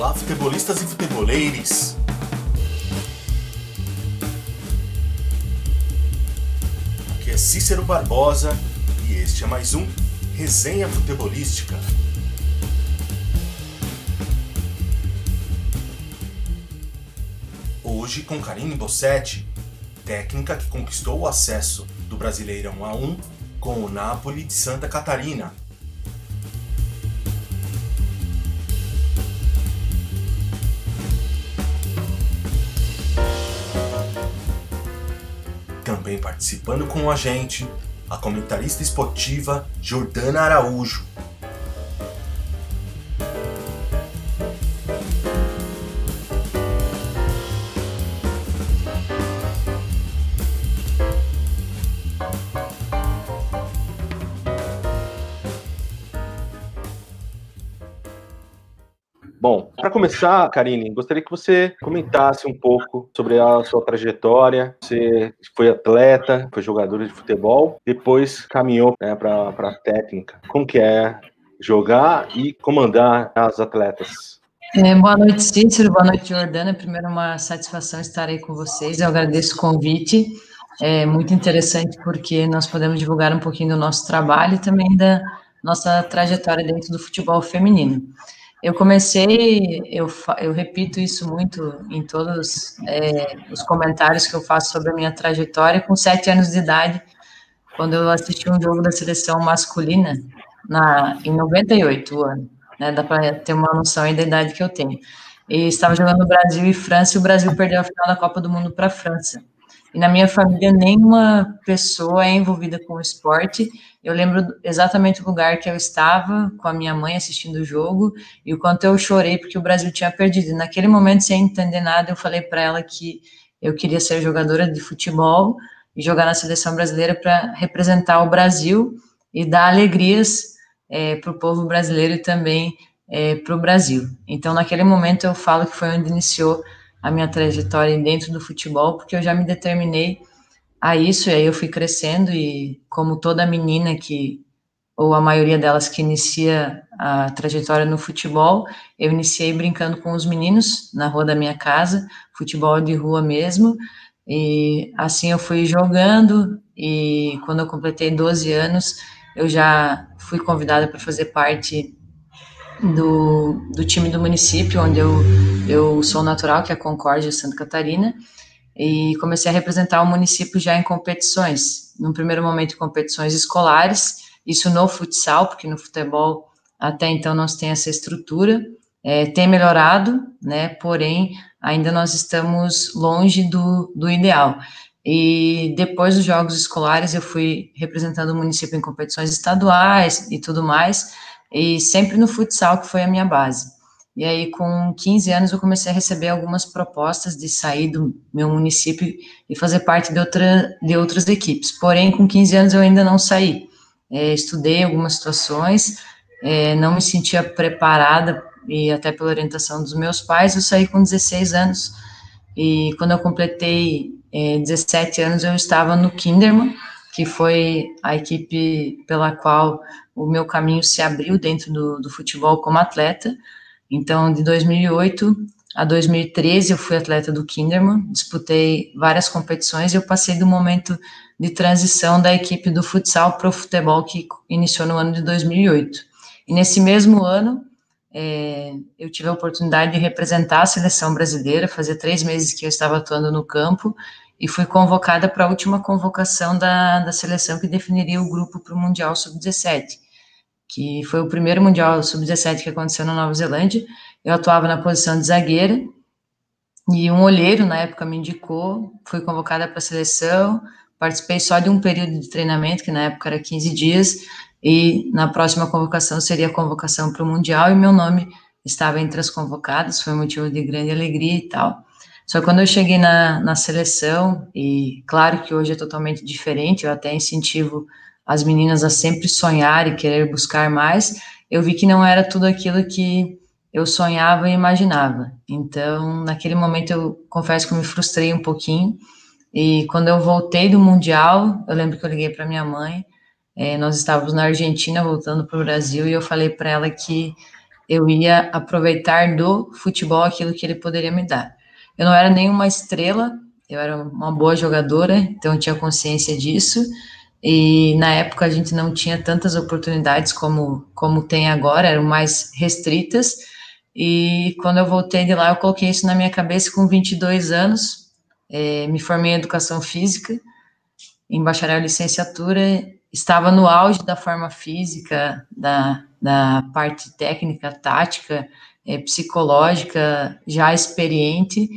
Olá, futebolistas e futeboleiros! Aqui é Cícero Barbosa e este é mais um Resenha Futebolística. Hoje com Karine Bossetti, técnica que conquistou o acesso do Brasileirão A1 com o Napoli de Santa Catarina participando com a gente, a comentarista esportiva Jordana Araújo. Começar, Karine, gostaria que você comentasse um pouco sobre a sua trajetória. Você foi atleta, foi jogador de futebol, depois caminhou né, para a técnica. Como que é jogar e comandar as atletas? É, boa noite, Cícero. Boa noite, Jordana. Primeiro, uma satisfação estar aí com vocês. Eu agradeço o convite. É muito interessante porque nós podemos divulgar um pouquinho do nosso trabalho e também da nossa trajetória dentro do futebol feminino. Eu comecei, eu, eu repito isso muito em todos é, os comentários que eu faço sobre a minha trajetória, com sete anos de idade, quando eu assisti um jogo da seleção masculina, na, em 98 ano, né, dá para ter uma noção aí da idade que eu tenho. E estava jogando Brasil e França, e o Brasil perdeu a final da Copa do Mundo para a França. E na minha família, nenhuma pessoa é envolvida com o esporte. Eu lembro exatamente o lugar que eu estava com a minha mãe assistindo o jogo e o quanto eu chorei porque o Brasil tinha perdido. E naquele momento, sem entender nada, eu falei para ela que eu queria ser jogadora de futebol e jogar na seleção brasileira para representar o Brasil e dar alegrias é, para o povo brasileiro e também é, para o Brasil. Então, naquele momento, eu falo que foi onde iniciou a minha trajetória dentro do futebol, porque eu já me determinei a isso, e aí eu fui crescendo, e como toda menina que, ou a maioria delas que inicia a trajetória no futebol, eu iniciei brincando com os meninos na rua da minha casa, futebol de rua mesmo, e assim eu fui jogando, e quando eu completei 12 anos, eu já fui convidada para fazer parte do, do time do município, onde eu, eu sou natural, que é Concórdia Santa Catarina, e comecei a representar o município já em competições. No primeiro momento, competições escolares, isso no futsal, porque no futebol até então nós tem essa estrutura, é, tem melhorado, né, porém ainda nós estamos longe do, do ideal. E depois dos jogos escolares, eu fui representando o município em competições estaduais e tudo mais, e sempre no futsal, que foi a minha base. E aí, com 15 anos, eu comecei a receber algumas propostas de sair do meu município e fazer parte de, outra, de outras equipes. Porém, com 15 anos, eu ainda não saí. É, estudei algumas situações, é, não me sentia preparada, e até pela orientação dos meus pais, eu saí com 16 anos. E quando eu completei é, 17 anos, eu estava no Kinderman, que foi a equipe pela qual o meu caminho se abriu dentro do, do futebol como atleta. Então, de 2008 a 2013, eu fui atleta do Kinderman, disputei várias competições e eu passei do momento de transição da equipe do futsal para o futebol que iniciou no ano de 2008. E nesse mesmo ano, é, eu tive a oportunidade de representar a seleção brasileira, fazia três meses que eu estava atuando no campo, e fui convocada para a última convocação da, da seleção que definiria o grupo para o Mundial Sub-17, que foi o primeiro Mundial Sub-17 que aconteceu na Nova Zelândia. Eu atuava na posição de zagueira e um olheiro na época me indicou, fui convocada para a seleção, participei só de um período de treinamento, que na época era 15 dias, e na próxima convocação seria a convocação para o Mundial, e meu nome estava entre as convocadas, foi motivo de grande alegria e tal. Só quando eu cheguei na, na seleção, e claro que hoje é totalmente diferente, eu até incentivo as meninas a sempre sonhar e querer buscar mais, eu vi que não era tudo aquilo que eu sonhava e imaginava. Então, naquele momento, eu confesso que me frustrei um pouquinho. E quando eu voltei do Mundial, eu lembro que eu liguei para minha mãe. É, nós estávamos na Argentina voltando para o Brasil e eu falei para ela que eu ia aproveitar do futebol aquilo que ele poderia me dar. Eu não era nenhuma estrela, eu era uma boa jogadora, então tinha consciência disso. E na época a gente não tinha tantas oportunidades como, como tem agora, eram mais restritas. E quando eu voltei de lá, eu coloquei isso na minha cabeça com 22 anos. É, me formei em educação física, em bacharel e licenciatura. Estava no auge da forma física, da, da parte técnica, tática, é, psicológica, já experiente.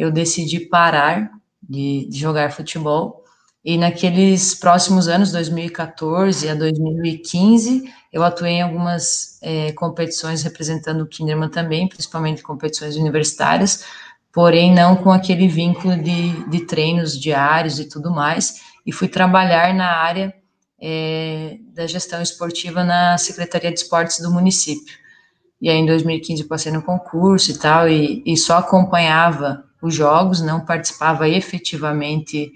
Eu decidi parar de, de jogar futebol. E naqueles próximos anos, 2014 a 2015, eu atuei em algumas é, competições representando o Kinderman também, principalmente competições universitárias, porém não com aquele vínculo de, de treinos diários e tudo mais, e fui trabalhar na área é, da gestão esportiva na Secretaria de Esportes do município. E aí, em 2015, eu passei no concurso e tal, e, e só acompanhava os jogos, não participava efetivamente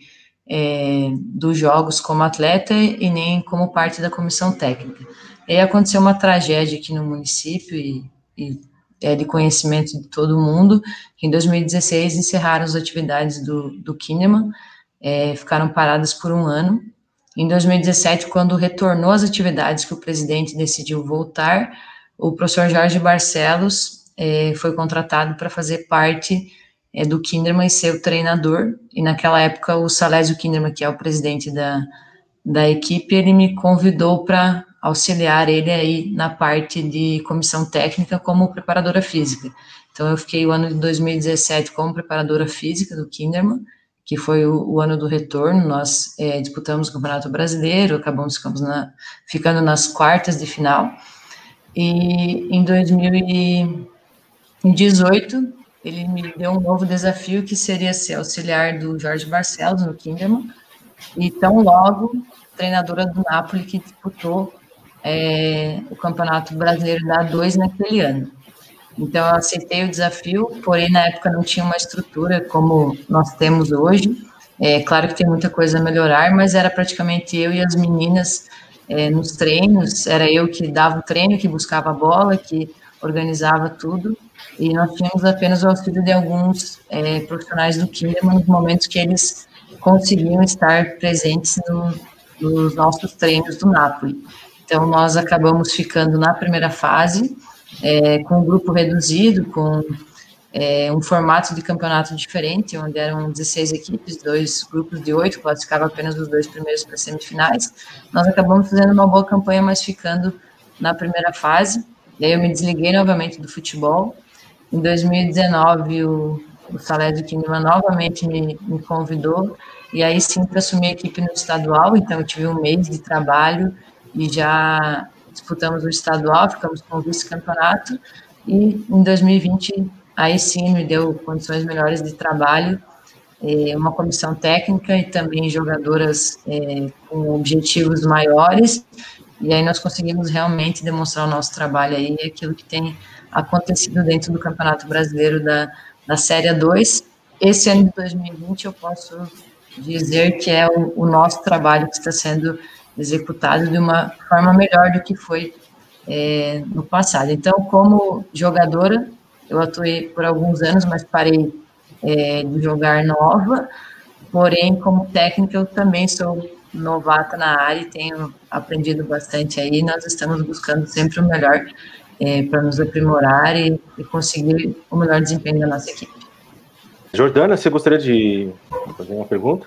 é, dos jogos como atleta e nem como parte da comissão técnica. E aí aconteceu uma tragédia aqui no município e, e é de conhecimento de todo mundo, que em 2016 encerraram as atividades do, do Kinema, é, ficaram paradas por um ano. Em 2017, quando retornou às atividades que o presidente decidiu voltar, o professor Jorge Barcelos é, foi contratado para fazer parte é, do Kinderman ser o treinador. E naquela época, o Salésio Kinderman, que é o presidente da, da equipe, ele me convidou para auxiliar ele aí na parte de comissão técnica como preparadora física. Então, eu fiquei o ano de 2017 como preparadora física do Kinderman, que foi o, o ano do retorno. Nós é, disputamos o Campeonato Brasileiro, acabamos na, ficando nas quartas de final. E em 2018, ele me deu um novo desafio que seria ser auxiliar do Jorge Barcelos no Kinderman e tão logo treinadora do Napoli que disputou é, o Campeonato Brasileiro da A2 naquele ano. Então eu aceitei o desafio, porém na época não tinha uma estrutura como nós temos hoje. É claro que tem muita coisa a melhorar, mas era praticamente eu e as meninas é, nos treinos, era eu que dava o treino, que buscava a bola, que organizava tudo e nós tínhamos apenas o auxílio de alguns é, profissionais do Kinderman nos momentos que eles conseguiam estar presentes no, nos nossos treinos do Napoli. Então, nós acabamos ficando na primeira fase, é, com um grupo reduzido, com é, um formato de campeonato diferente, onde eram 16 equipes, dois grupos de oito, classificava apenas os dois primeiros para semifinais. Nós acabamos fazendo uma boa campanha, mas ficando na primeira fase. E aí eu me desliguei novamente do futebol em 2019, o, o Salésio Kinderman novamente me, me convidou, e aí sim para assumir a equipe no estadual, então eu tive um mês de trabalho e já disputamos o estadual, ficamos com o vice-campeonato, e em 2020, aí sim me deu condições melhores de trabalho, é, uma comissão técnica e também jogadoras é, com objetivos maiores, e aí nós conseguimos realmente demonstrar o nosso trabalho aí, aquilo que tem acontecido dentro do Campeonato Brasileiro da, da Série 2. Esse ano de 2020 eu posso dizer que é o, o nosso trabalho que está sendo executado de uma forma melhor do que foi é, no passado. Então, como jogadora, eu atuei por alguns anos, mas parei é, de jogar nova, porém, como técnica, eu também sou novata na área e tenho aprendido bastante aí. Nós estamos buscando sempre o melhor é, para nos aprimorar e, e, conseguir o melhor desempenho da nossa equipe. Jordana, você gostaria de fazer uma pergunta?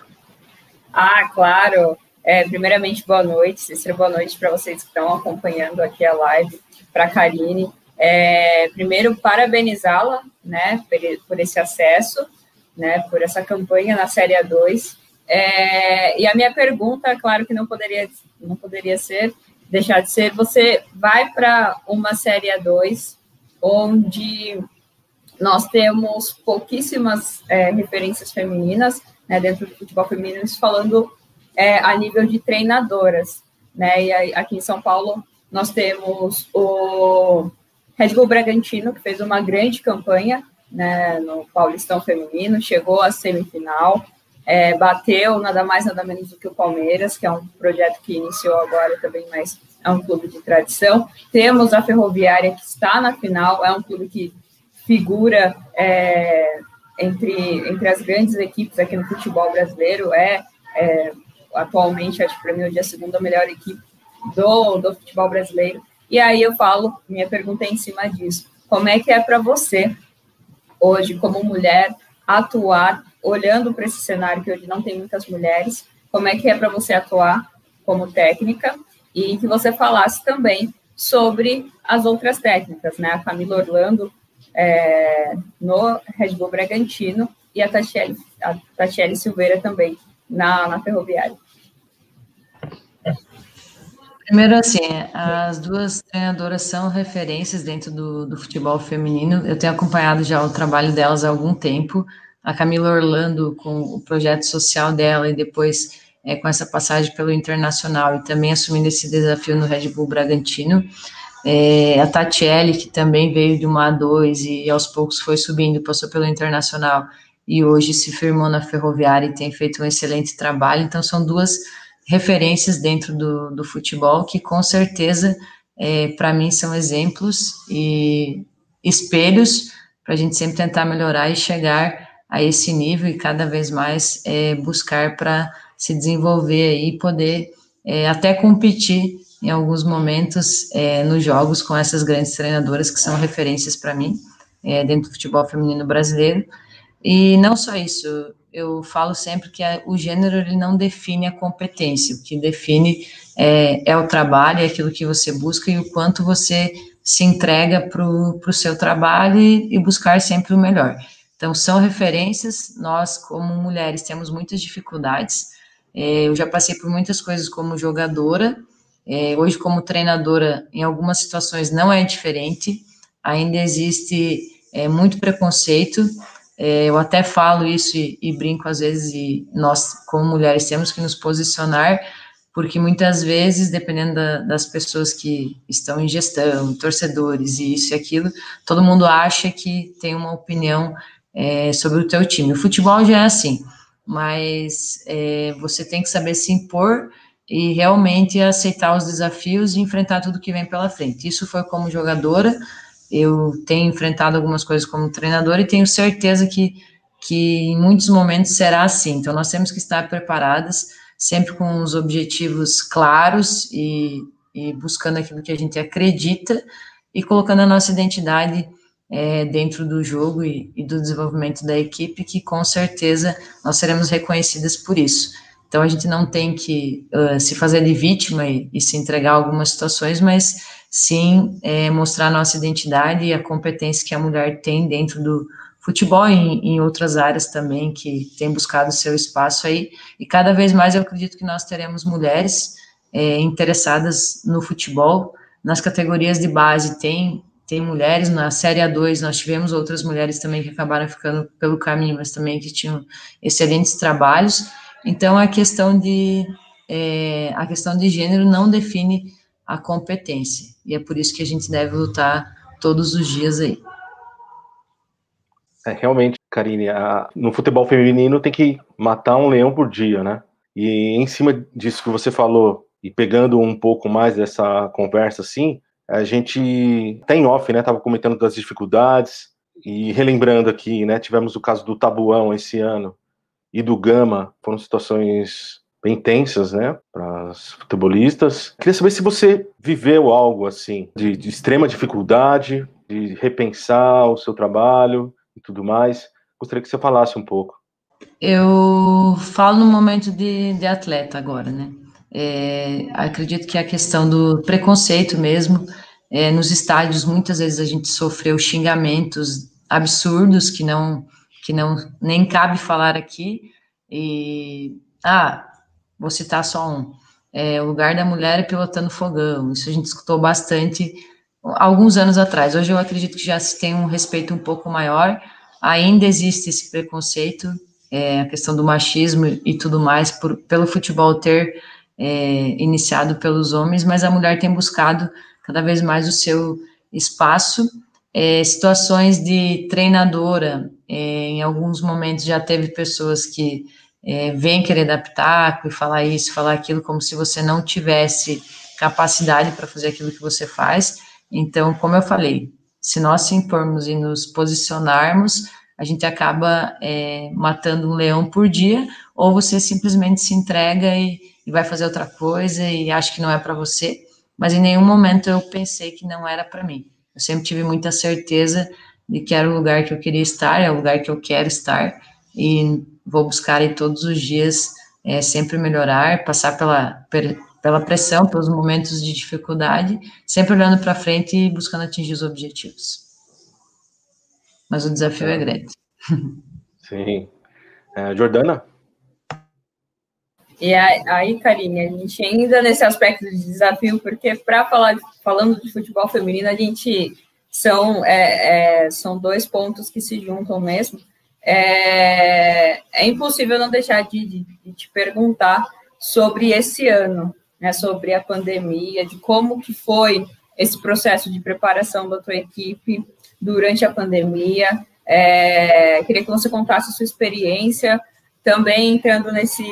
Ah, claro. É, primeiramente, boa noite. Cícero, boa noite para vocês que estão acompanhando aqui a live, para a Karine. É, primeiro, parabenizá-la né, por, por, esse acesso, né, por essa campanha na Série A2. É, e a minha pergunta, claro que não poderia, não poderia ser deixar de ser, você vai para uma Série A2, onde nós temos pouquíssimas é, referências femininas né, dentro do futebol feminino, falando é, a nível de treinadoras. Né, e aqui em São Paulo nós temos o Red Bull Bragantino, que fez uma grande campanha né, no Paulistão Feminino, chegou à semifinal, é, bateu nada mais, nada menos do que o Palmeiras, que é um projeto que iniciou agora também, mas é um clube de tradição. Temos a Ferroviária, que está na final, é um clube que figura é, entre, entre as grandes equipes aqui no futebol brasileiro, é, é atualmente, acho que para mim, hoje é a segunda melhor equipe do, do futebol brasileiro. E aí eu falo, minha pergunta é em cima disso. Como é que é para você, hoje, como mulher, atuar olhando para esse cenário que hoje não tem muitas mulheres? Como é que é para você atuar como técnica? E que você falasse também sobre as outras técnicas, né? A Camila Orlando é, no Red Bull Bragantino e a Tatiele, a Tatiele Silveira também na, na Ferroviária. Primeiro, assim, as duas treinadoras são referências dentro do, do futebol feminino. Eu tenho acompanhado já o trabalho delas há algum tempo. A Camila Orlando, com o projeto social dela, e depois é, com essa passagem pelo Internacional, e também assumindo esse desafio no Red Bull Bragantino. É, a Tatiele, que também veio de uma A2 e aos poucos foi subindo, passou pelo Internacional e hoje se firmou na Ferroviária e tem feito um excelente trabalho. Então, são duas referências dentro do, do futebol que, com certeza, é, para mim, são exemplos e espelhos para a gente sempre tentar melhorar e chegar a esse nível e cada vez mais é, buscar para se desenvolver e poder é, até competir em alguns momentos é, nos jogos com essas grandes treinadoras que são referências para mim é, dentro do futebol feminino brasileiro. E não só isso, eu falo sempre que a, o gênero ele não define a competência, o que define é, é, o trabalho, é aquilo que você busca e o quanto você se entrega para o seu trabalho e, e buscar sempre o melhor. Então, são referências, nós, como mulheres, temos muitas dificuldades. É, eu já passei por muitas coisas como jogadora, é, hoje, como treinadora, em algumas situações não é diferente, ainda existe é, muito preconceito. É, eu até falo isso e, e, brinco às vezes, e nós, como mulheres, temos que nos posicionar, porque muitas vezes, dependendo da, das pessoas que estão em gestão, torcedores e isso e aquilo, todo mundo acha que tem uma opinião é, sobre o teu time. O futebol já é assim, mas é, você tem que saber se impor e realmente aceitar os desafios e enfrentar tudo que vem pela frente. Isso foi como jogadora, eu tenho enfrentado algumas coisas como treinadora e tenho certeza que, que em muitos momentos será assim. Então, nós temos que estar preparadas, sempre com os objetivos claros e, e buscando aquilo que a gente acredita e colocando a nossa identidade é, dentro do jogo e, e do desenvolvimento da equipe, que com certeza nós seremos reconhecidas por isso. Então a gente não tem que uh, se fazer de vítima e, e, se entregar a algumas situações, mas sim é, mostrar nossa identidade e a competência que a mulher tem dentro do futebol e em, em outras áreas também que tem buscado seu espaço aí. E cada vez mais eu acredito que nós teremos mulheres é, interessadas no futebol. Nas categorias de base tem tem mulheres, na Série A2 nós tivemos outras mulheres também que acabaram ficando pelo caminho, mas também que tinham excelentes trabalhos, então, a questão de é, a questão de gênero não define a competência, e é por isso que a gente deve lutar todos os dias aí. É, realmente, Karine, a, no futebol feminino tem que matar um leão por dia, né? E em cima disso que você falou, e pegando um pouco mais dessa conversa, assim, a gente tem off, né? Tava comentando das dificuldades, e relembrando aqui, né? Tivemos o caso do Tabuão esse ano, e do Gama foram situações bem tensas, né, para os futebolistas. Queria saber se você viveu algo assim, de, de, extrema dificuldade, de repensar o seu trabalho e tudo mais. Gostaria que você falasse um pouco. Eu falo no momento de, de atleta agora, né? É, acredito que a questão do preconceito mesmo, é, nos estádios, muitas vezes a gente sofreu xingamentos absurdos que não que não nem cabe falar aqui. E ah, vou citar só um. É, o lugar da mulher é pilotando fogão. Isso a gente escutou bastante alguns anos atrás. Hoje eu acredito que já se tem um respeito um pouco maior. Ainda existe esse preconceito, é, a questão do machismo e tudo mais, por, pelo futebol ter é, iniciado pelos homens, mas a mulher tem buscado cada vez mais o seu espaço é, situações de treinadora, é, em alguns momentos já teve pessoas que é, vêm querer adaptar falar isso, falar aquilo, como se você não tivesse capacidade para fazer aquilo que você faz. Então, como eu falei, se nós se impormos e nos posicionarmos, a gente acaba é, matando um leão por dia, ou você simplesmente se entrega e, e vai fazer outra coisa e acha que não é para você. Mas em nenhum momento eu pensei que não era para mim. Eu sempre tive muita certeza de que era o lugar que eu queria estar, é o lugar que eu quero estar, e vou buscar aí todos os dias é, sempre melhorar, passar pela, pela pressão, pelos momentos de dificuldade, sempre olhando para frente e buscando atingir os objetivos. Mas o desafio é grande. Sim. É, Jordana? E aí, Karine, a gente ainda nesse aspecto de desafio, porque para falar falando de futebol feminino, a gente são, é, é, são dois pontos que se juntam mesmo. É, é impossível não deixar de, de, de te perguntar sobre esse ano, né, sobre a pandemia, de como que foi esse processo de preparação da tua equipe durante a pandemia. É, queria que você contasse a sua experiência, também entrando nesse,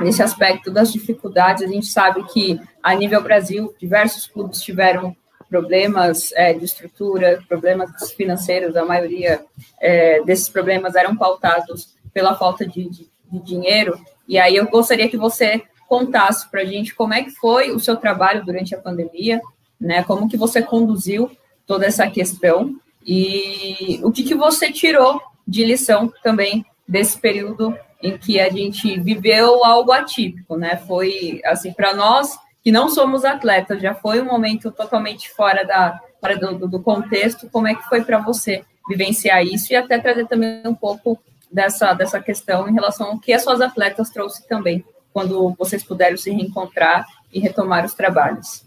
nesse aspecto das dificuldades. A gente sabe que, a nível Brasil, diversos clubes tiveram problemas é, de estrutura, problemas financeiros, a maioria é, desses problemas eram pautados pela falta de, de, de dinheiro. E aí eu gostaria que você contasse para a gente como é que foi o seu trabalho durante a pandemia, né? Como que você conduziu toda essa questão e o que, que você tirou de lição também desse período em que a gente viveu algo atípico, né? Foi assim para nós que não somos atletas, já foi um momento totalmente fora da fora do, do contexto. Como é que foi para você vivenciar isso e até trazer também um pouco dessa dessa questão em relação ao que as suas atletas trouxe também quando vocês puderam se reencontrar e retomar os trabalhos.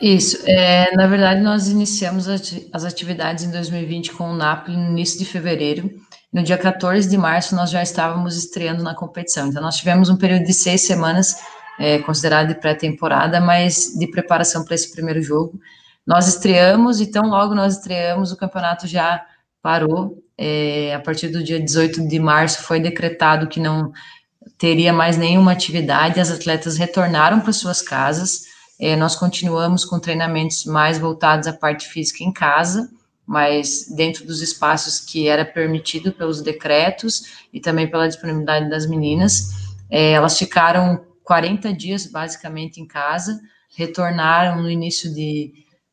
Isso, é, na verdade nós iniciamos as atividades em 2020 com o Napoli no início de fevereiro, no dia 14 de março nós já estávamos estreando na competição, então nós tivemos um período de seis semanas, é, considerado de pré-temporada, mas de preparação para esse primeiro jogo, nós estreamos, então logo nós estreamos, o campeonato já parou, é, a partir do dia 18 de março foi decretado que não teria mais nenhuma atividade, as atletas retornaram para suas casas, é, nós continuamos com treinamentos mais voltados à parte física em casa, mas dentro dos espaços que era permitido pelos decretos e também pela disponibilidade das meninas. É, elas ficaram 40 dias basicamente em casa, retornaram no início de,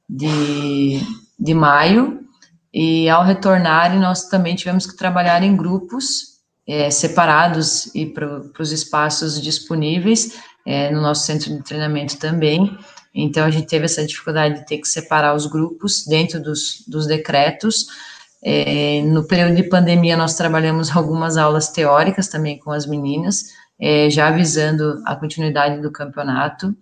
de, de maio, e ao retornarem, nós também tivemos que trabalhar em grupos é, separados e para os espaços disponíveis é, no nosso centro de treinamento também. Então, a gente teve essa dificuldade de ter que separar os grupos dentro dos, dos decretos. É, no período de pandemia, nós trabalhamos algumas aulas teóricas também com as meninas, é, já avisando a continuidade do campeonato.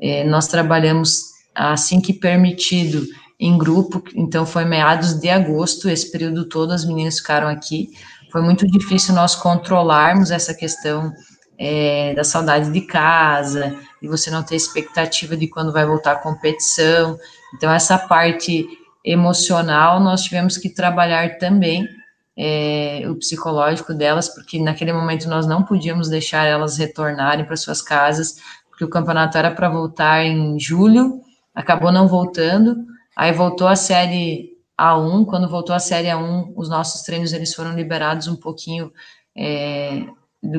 É, nós trabalhamos assim que permitido em grupo, então foi meados de agosto, esse período todo as meninas ficaram aqui. Foi muito difícil nós controlarmos essa questão é, da saudade de casa, de você não ter expectativa de quando vai voltar a competição. Então, essa parte emocional nós tivemos que trabalhar também, é, o psicológico delas, porque naquele momento nós não podíamos deixar elas retornarem para suas casas, porque o campeonato era para voltar em julho, acabou não voltando, Aí voltou a série A1, quando voltou a série A1, os nossos treinos eles foram liberados um pouquinho, é,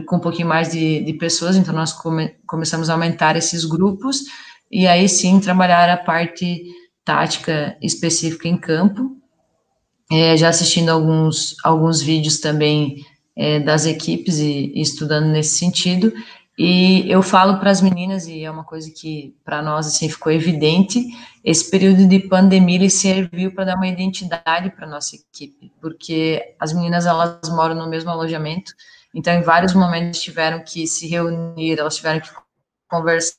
com um pouquinho mais de, de pessoas, então nós come, começamos a aumentar esses grupos, e aí sim trabalhar a parte tática específica em campo, é, já assistindo alguns, alguns vídeos também é, das equipes e, e, estudando nesse sentido, e eu falo para as meninas, e é uma coisa que para nós assim, ficou evidente, esse período de pandemia ele serviu para dar uma identidade para nossa equipe, porque as meninas elas moram no mesmo alojamento, então em vários momentos tiveram que se reunir, elas tiveram que conversar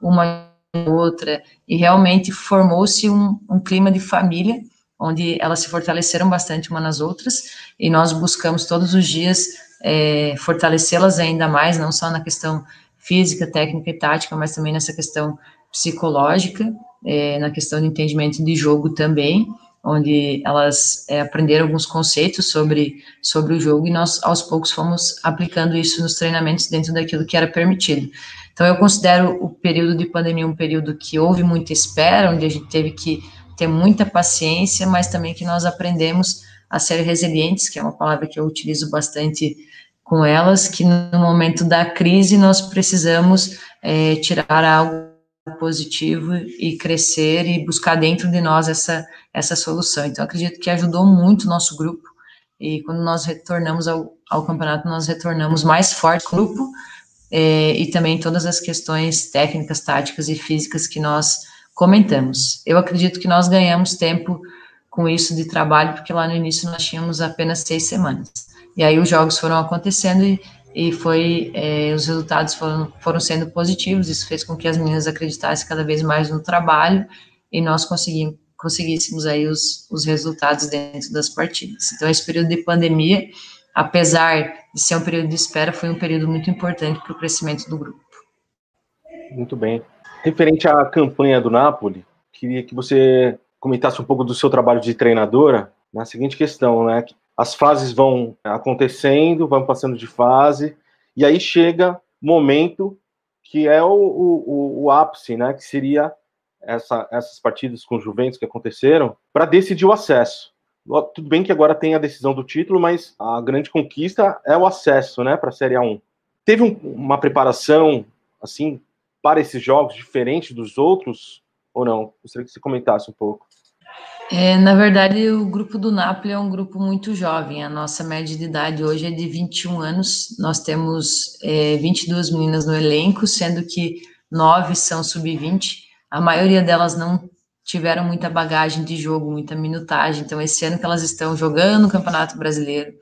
uma com outra, e realmente formou-se um, um clima de família, onde elas se fortaleceram bastante uma nas outras, e nós buscamos todos os dias é, fortalecê-las ainda mais, não só na questão física, técnica e tática, mas também nessa questão psicológica, é, na questão de entendimento de jogo também. Onde elas é, aprenderam alguns conceitos sobre, sobre o jogo e nós, aos poucos, fomos aplicando isso nos treinamentos dentro daquilo que era permitido. Então, eu considero o período de pandemia um período que houve muita espera, onde a gente teve que ter muita paciência, mas também que nós aprendemos a ser resilientes, que é uma palavra que eu utilizo bastante com elas, que no momento da crise nós precisamos é, tirar algo positivo e crescer e buscar dentro de nós essa, essa solução. Então, acredito que ajudou muito o nosso grupo, e quando nós retornamos ao, ao campeonato, nós retornamos mais forte grupo, é, e também todas as questões técnicas, táticas e físicas que nós comentamos. Eu acredito que nós ganhamos tempo com isso de trabalho, porque lá no início nós tínhamos apenas seis semanas. E aí os jogos foram acontecendo e, e foi, é, os resultados foram, foram sendo positivos, isso fez com que as meninas acreditassem cada vez mais no trabalho e nós conseguimos, conseguíssemos aí os, os resultados dentro das partidas. Então, esse período de pandemia, apesar de ser um período de espera, foi um período muito importante para o crescimento do grupo. Muito bem. Referente à campanha do Napoli, queria que você comentasse um pouco do seu trabalho de treinadora na seguinte questão, né? As fases vão acontecendo, vão passando de fase, e aí chega momento que é o, o, o ápice, né? Que seria essa, essas partidas com Juventus que aconteceram para decidir o acesso. Tudo bem que agora tem a decisão do título, mas a grande conquista é o acesso, né, para a Série A1. Teve um, uma preparação assim para esses jogos diferente dos outros ou não? Gostaria que você comentasse um pouco. É, na verdade, o grupo do Napoli é um grupo muito jovem. A nossa média de idade hoje é de 21 anos. Nós temos é, 22 meninas no elenco, sendo que nove são sub-20. A maioria delas não tiveram muita bagagem de jogo, muita minutagem. Então, esse ano que elas estão jogando o Campeonato Brasileiro,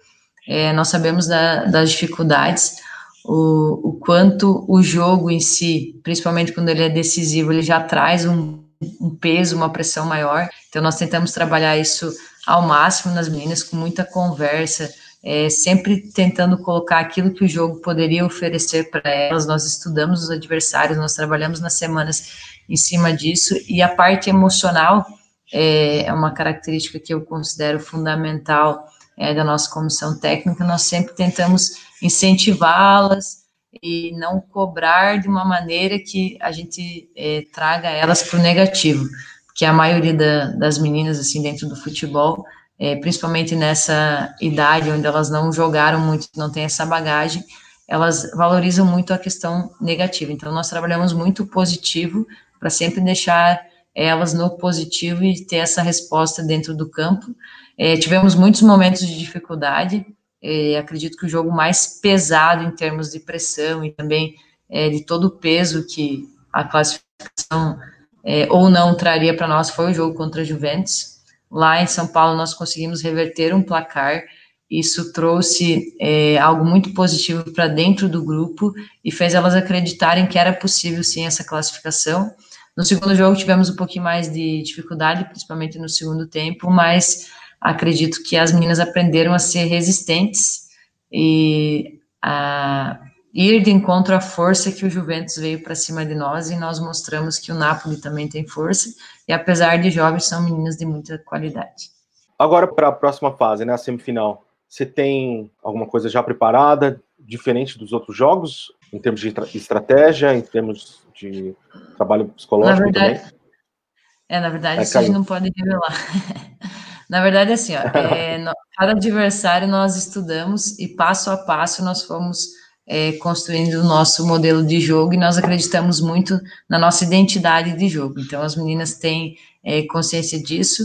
é, nós sabemos da, das dificuldades, o, o quanto o jogo em si, principalmente quando ele é decisivo, ele já traz um um peso, uma pressão maior. Então, nós tentamos trabalhar isso ao máximo nas meninas, com muita conversa, é, sempre tentando colocar aquilo que o jogo poderia oferecer para elas. Nós estudamos os adversários, nós trabalhamos nas semanas em cima disso, e a parte emocional é, é uma característica que eu considero fundamental é, da nossa comissão técnica. Nós sempre tentamos incentivá-las, e não cobrar de uma maneira que a gente é, traga elas para o negativo, porque a maioria da, das meninas, assim, dentro do futebol, é, principalmente nessa idade onde elas não jogaram muito, não tem essa bagagem, elas valorizam muito a questão negativa. Então, nós trabalhamos muito positivo para sempre deixar elas no positivo e ter essa resposta dentro do campo. É, tivemos muitos momentos de dificuldade, é, acredito que o jogo mais pesado em termos de pressão e também é, de todo o peso que a classificação é, ou não traria para nós foi o jogo contra a Juventus. Lá em São Paulo nós conseguimos reverter um placar. Isso trouxe algo muito positivo para dentro do grupo e fez elas acreditarem que era possível sim essa classificação. No segundo jogo tivemos um pouquinho mais de dificuldade, principalmente no segundo tempo, mas acredito que as meninas aprenderam a ser resistentes e a ir de encontro à força que o Juventus veio para cima de nós e nós mostramos que o Napoli também tem força e apesar de jovens são meninas de muita qualidade. Agora para a próxima fase, né, a semifinal. Você tem alguma coisa já preparada, diferente dos outros jogos, em termos de estratégia, em termos de trabalho psicológico na verdade, também? É, na verdade, é, isso a gente não pode revelar. Na verdade, assim, ó, é, no, cada adversário nós estudamos e passo a passo nós fomos é, construindo o nosso modelo de jogo e nós acreditamos muito na nossa identidade de jogo. Então, as meninas têm é, consciência disso.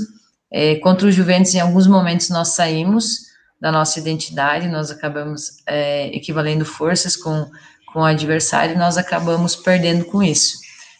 É, contra o Juventus, em alguns momentos, nós saímos da nossa identidade, nós acabamos é, equivalendo forças com, com o adversário e nós acabamos perdendo com isso.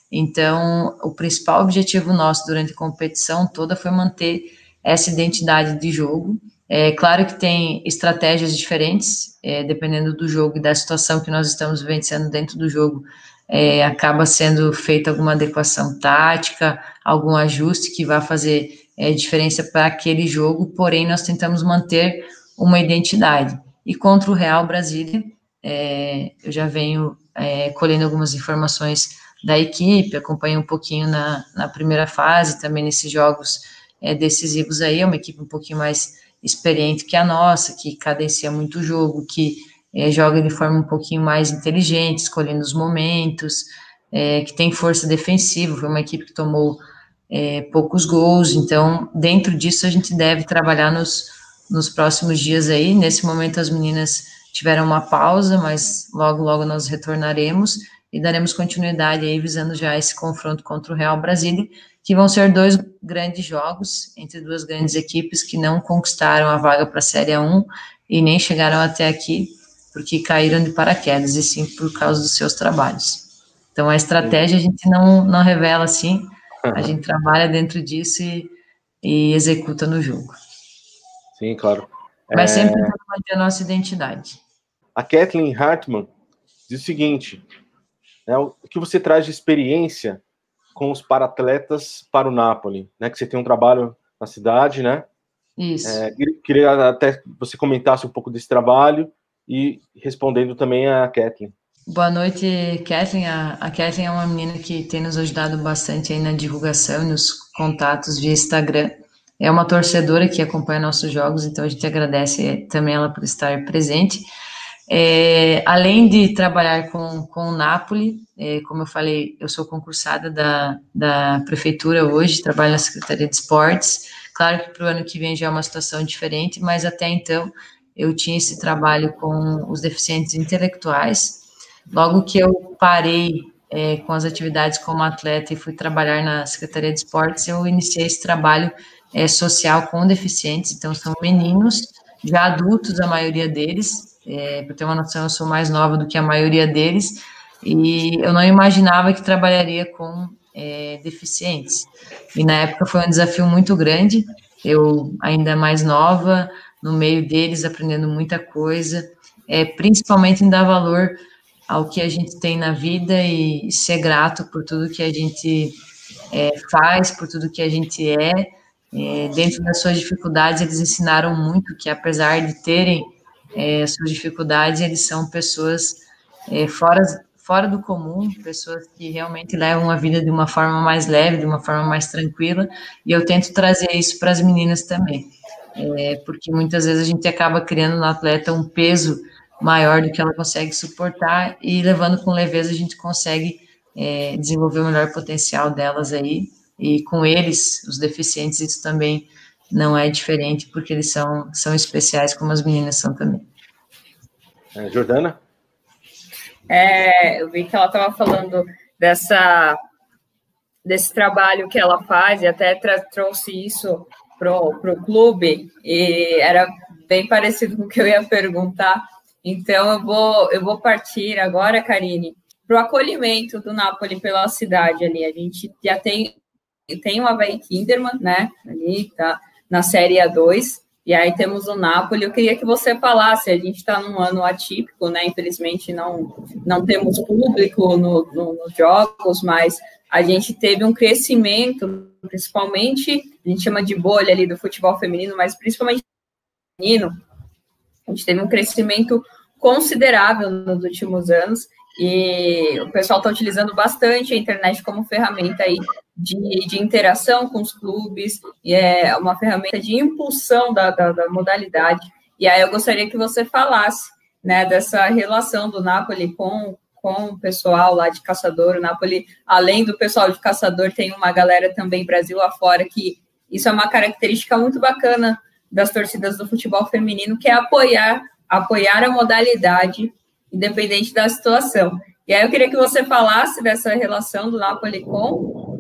Então, o principal objetivo nosso durante a competição toda foi manter essa identidade de jogo. É claro que tem estratégias diferentes, é, dependendo do jogo e da situação que nós estamos vivenciando dentro do jogo. É, acaba sendo feita alguma adequação tática, algum ajuste que vai fazer é, diferença para aquele jogo, porém nós tentamos manter uma identidade. E contra o Real Brasília, é, eu já venho é, colhendo algumas informações da equipe, acompanho um pouquinho na, na primeira fase, também nesses jogos é, decisivos aí, é uma equipe um pouquinho mais experiente que a nossa, que cadencia muito o jogo, que é, joga de forma um pouquinho mais inteligente, escolhendo os momentos, é, que tem força defensiva, foi uma equipe que tomou é, poucos gols, então dentro disso a gente deve trabalhar nos, nos próximos dias aí, nesse momento as meninas tiveram uma pausa, mas logo, logo nós retornaremos e daremos continuidade aí, visando já esse confronto contra o Real Brasília, que vão ser dois grandes jogos entre duas grandes equipes que não conquistaram a vaga para a Série 1 e nem chegaram até aqui porque caíram de paraquedas, e sim por causa dos seus trabalhos. Então, a estratégia a gente não, não revela assim, a gente trabalha dentro disso e, e executa no jogo. Sim, claro. Mas é... sempre manter a nossa identidade. A Kathleen Hartmann diz o seguinte: né, o que você traz de experiência com os paratletas para o Napoli, né? Que você tem um trabalho na cidade, né? Isso. É, queria até que você comentasse um pouco desse trabalho e respondendo também a Kathleen. Boa noite, Kathleen. A, a Kathleen é uma menina que tem nos ajudado bastante aí na divulgação e nos contatos via Instagram. É uma torcedora que acompanha nossos jogos, então a gente agradece também ela por estar presente. É, além de trabalhar com, com o Napoli, é, como eu falei, eu sou concursada da, da prefeitura hoje, trabalho na Secretaria de Esportes. Claro que para o ano que vem já é uma situação diferente, mas até então eu tinha esse trabalho com os deficientes intelectuais. Logo que eu parei é, com as atividades como atleta e fui trabalhar na Secretaria de Esportes, eu iniciei esse trabalho é, social com deficientes. Então, são meninos, já adultos, a maioria deles, é, para ter uma noção, eu sou mais nova do que a maioria deles, e eu não imaginava que trabalharia com é, deficientes. E na época foi um desafio muito grande, eu ainda mais nova, no meio deles, aprendendo muita coisa, é, principalmente em dar valor ao que a gente tem na vida e ser grato por tudo que a gente é, faz, por tudo que a gente é. é. Dentro das suas dificuldades, eles ensinaram muito que, apesar de terem é, suas dificuldades, eles são pessoas é, fora, fora do comum, pessoas que realmente levam a vida de uma forma mais leve, de uma forma mais tranquila, e eu tento trazer isso para as meninas também, é, porque muitas vezes a gente acaba criando no atleta um peso maior do que ela consegue suportar, e levando com leveza a gente consegue é, desenvolver o melhor potencial delas aí, e com eles, os deficientes, isso também não é diferente, porque eles são, são especiais, como as meninas são também. É, Jordana? É, eu vi que ela estava falando dessa desse trabalho que ela faz e até trouxe isso para o clube e era bem parecido com o que eu ia perguntar. Então eu vou eu vou partir agora, Karine, para o acolhimento do Napoli pela cidade ali. A gente já tem tem o Havaí Kinderman, né? Ali tá na Série A2. E aí temos o Napoli. Eu queria que você falasse, a gente está num ano atípico, né? Infelizmente não, não temos público no, no, nos jogos, mas a gente teve um crescimento, principalmente, a gente chama de bolha ali do futebol feminino, mas principalmente feminino, a gente teve um crescimento considerável nos últimos anos e o pessoal está utilizando bastante a internet como ferramenta aí de, de interação com os clubes, e é uma ferramenta de impulsão da, da, da modalidade. E aí eu gostaria que você falasse né, dessa relação do Napoli com, com o pessoal lá de Caçador. O Napoli, além do pessoal de Caçador, tem uma galera também Brasil afora que isso é uma característica muito bacana das torcidas do futebol feminino, que é apoiar, apoiar a modalidade independente da situação. E aí eu queria que você falasse dessa relação do Napoli com,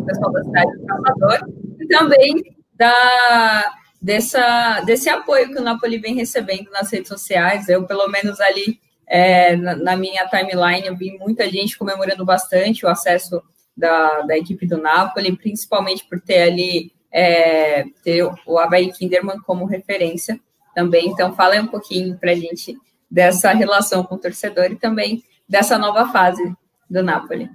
o pessoal da cidade do Caçador e também da, dessa, desse apoio que o Napoli vem recebendo nas redes sociais. Eu, pelo menos ali é, na, na, minha timeline, eu vi muita gente comemorando bastante o acesso da, da equipe do Napoli, principalmente por ter ali é, ter o Havaí Kinderman como referência também. Então, fala um pouquinho para a gente dessa relação com o torcedor e também dessa nova fase do Napoli.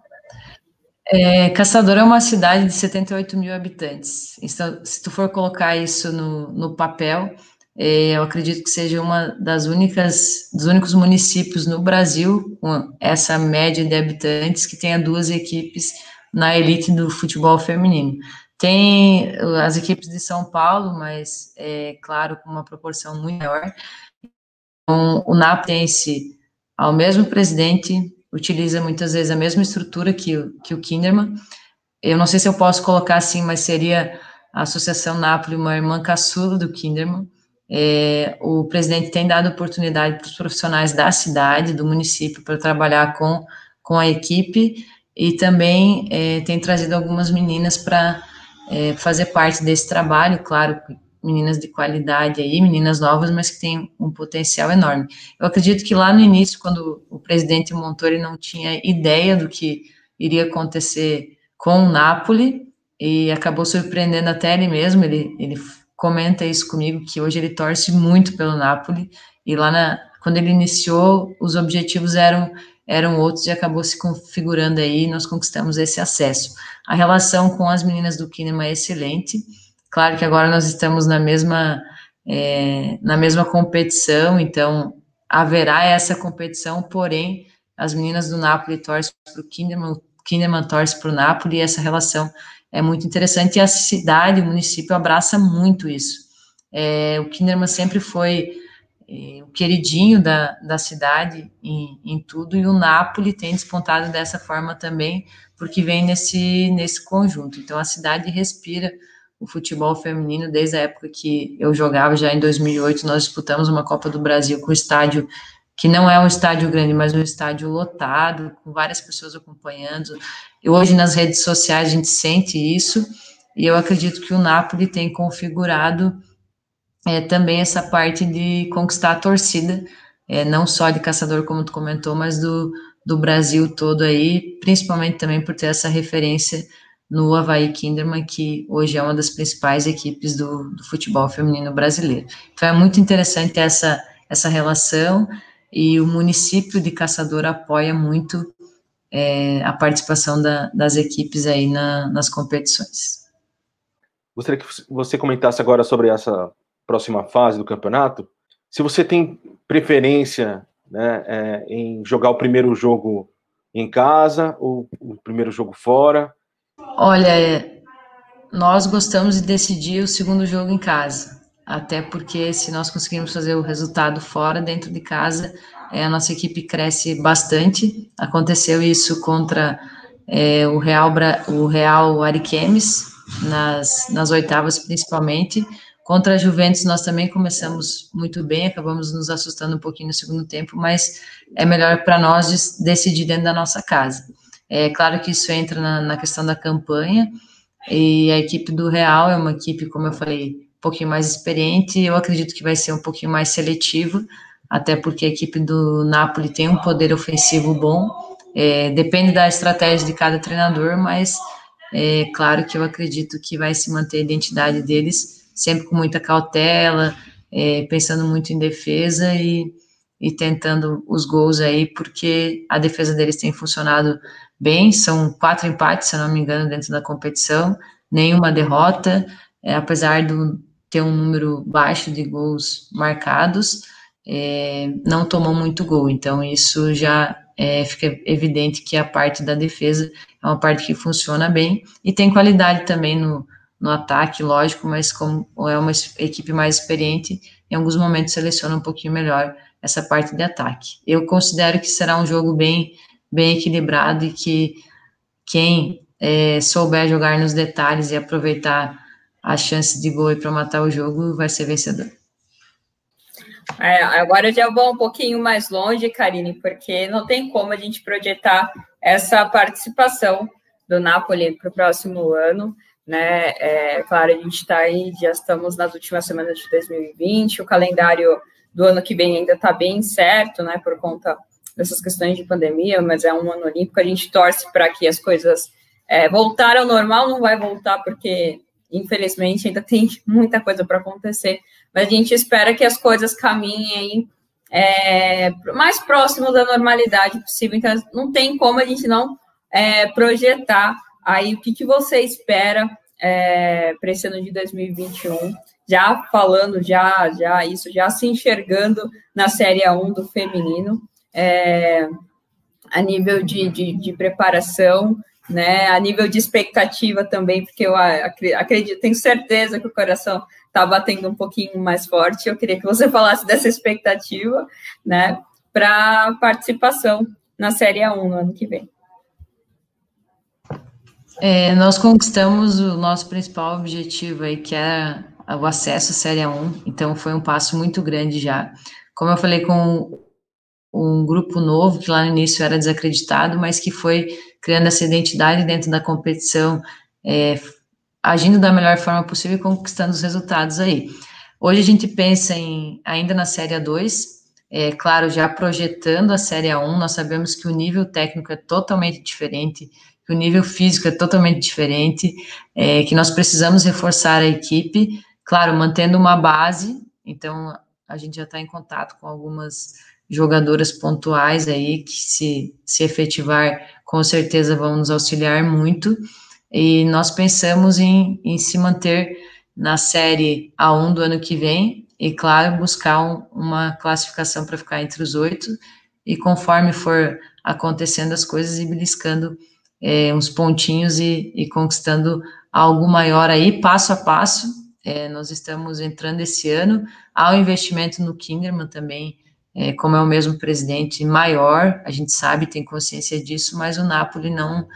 É, Caçador é uma cidade de 78 mil habitantes. Então, se tu for colocar isso no, no papel, é, eu acredito que seja uma das únicas, dos únicos municípios no Brasil com essa média de habitantes que tenha duas equipes na elite do futebol feminino. tem as equipes de São Paulo, mas é claro com uma proporção muito maior. Então, o Napense, ao mesmo presidente, utiliza muitas vezes a mesma estrutura que, que o Kinderman. Eu não sei se eu posso colocar assim, mas seria a Associação Napoli uma irmã caçula do Kinderman. É, o presidente tem dado oportunidade para os profissionais da cidade, do município, para trabalhar com, com a equipe e também é, tem trazido algumas meninas para é, fazer parte desse trabalho, claro, meninas de qualidade aí, meninas novas, mas que têm um potencial enorme. Eu acredito que lá no início, quando o presidente montou, ele não tinha ideia do que iria acontecer com o Napoli e acabou surpreendendo até ele mesmo, ele, ele comenta isso comigo, que hoje ele torce muito pelo Napoli, e lá na, quando ele iniciou, os objetivos eram eram outros e acabou se configurando aí, nós conquistamos esse acesso. A relação com as meninas do Kinema é excelente, claro que agora nós estamos na mesma, é, na mesma competição, então haverá essa competição, porém, as meninas do Napoli torcem para o Kinderman, Kinderman torce para o Napoli, e essa relação é muito interessante, e a cidade, o município abraça muito isso. É, o Kinderman sempre foi o queridinho da, da cidade em, em tudo, e o Napoli tem despontado dessa forma também, porque vem nesse, nesse conjunto. Então, a cidade respira o futebol feminino desde a época que eu jogava, já em 2008, nós disputamos uma Copa do Brasil com estádio que não é um estádio grande, mas um estádio lotado, com várias pessoas acompanhando. E hoje nas redes sociais a gente sente isso, e eu acredito que o Napoli tem configurado é, também essa parte de conquistar a torcida, é, não só de caçador, como tu comentou, mas do, do Brasil todo aí, principalmente também por ter essa referência no Havaí Kinderman, que hoje é uma das principais equipes do, do futebol feminino brasileiro. Então é muito interessante essa, essa relação e o município de Caçador apoia muito é, a participação da, das equipes aí na, nas competições. Gostaria que você comentasse agora sobre essa próxima fase do campeonato, se você tem preferência né, é, em jogar o primeiro jogo em casa ou o primeiro jogo fora? Olha, é, nós gostamos de decidir o segundo jogo em casa, até porque se nós conseguirmos fazer o resultado fora, dentro de casa, é, a nossa equipe cresce bastante. Aconteceu isso contra é, o Real, o Real Ariquemes, nas, nas oitavas principalmente, Contra a Juventus, nós também começamos muito bem, acabamos nos assustando um pouquinho no segundo tempo, mas é melhor para nós decidir dentro da nossa casa. É claro que isso entra na, na, questão da campanha, e a equipe do Real é uma equipe, como eu falei, um pouquinho mais experiente, eu acredito que vai ser um pouquinho mais seletiva, até porque a equipe do Napoli tem um poder ofensivo bom, é, depende da estratégia de cada treinador, mas é claro que eu acredito que vai se manter a identidade deles sempre com muita cautela, é, pensando muito em defesa e, e tentando os gols aí, porque a defesa deles tem funcionado bem. São quatro empates, se eu não me engano, dentro da competição, nenhuma derrota, é, apesar de ter um número baixo de gols marcados, é, não tomou muito gol. Então, isso já é, fica evidente que a parte da defesa é uma parte que funciona bem e tem qualidade também no, no ataque, lógico, mas como é uma equipe mais experiente, em alguns momentos seleciona um pouquinho melhor essa parte de ataque. Eu considero que será um jogo bem, bem equilibrado e que quem é, souber jogar nos detalhes e aproveitar as chances de gol para matar o jogo vai ser vencedor. É, agora eu já vou um pouquinho mais longe, Karine, porque não tem como a gente projetar essa participação do Napoli para o próximo ano né? É, claro, a gente está aí, já estamos nas últimas semanas de 2020, o calendário do ano que vem ainda está bem certo, né? Por conta dessas questões de pandemia, mas é um ano olímpico, a gente torce para que as coisas é, voltar ao normal, não vai voltar porque infelizmente ainda tem muita coisa para acontecer, mas a gente espera que as coisas caminhem é, mais próximo da normalidade possível, então não tem como a gente não é, projetar Aí, o que, que você espera é, para esse ano de 2021? Já falando, já, já isso, já se enxergando na Série 1 do feminino, é, a nível de, de, de preparação né, a nível de expectativa também, porque eu acredito, tenho certeza que o coração está batendo um pouquinho mais forte. Eu queria que você falasse dessa expectativa, né, para participação na Série A1 no ano que vem. É, nós conquistamos o nosso principal objetivo aí, que era o acesso à Série A1, então foi um passo muito grande já. Como eu falei com um grupo novo, que lá no início era desacreditado, mas que foi criando essa identidade dentro da competição, é, agindo da melhor forma possível e conquistando os resultados aí. Hoje a gente pensa em ainda na Série A2, é, claro, já projetando a Série A1, nós sabemos que o nível técnico é totalmente diferente, que o nível físico é totalmente diferente, é, que nós precisamos reforçar a equipe, claro, mantendo uma base, então a gente já está em contato com algumas jogadoras pontuais aí que se, se efetivar, com certeza vão nos auxiliar muito, e nós pensamos em, em se manter na série A1 do ano que vem, e claro, buscar um, uma classificação para ficar entre os oito, e conforme for acontecendo as coisas e beliscando é, uns pontinhos e, e, conquistando algo maior aí, passo a passo. É, nós estamos entrando esse ano. Há um investimento no Kinderman também, é, como é o mesmo presidente maior, a gente sabe, tem consciência disso, mas o Napoli não,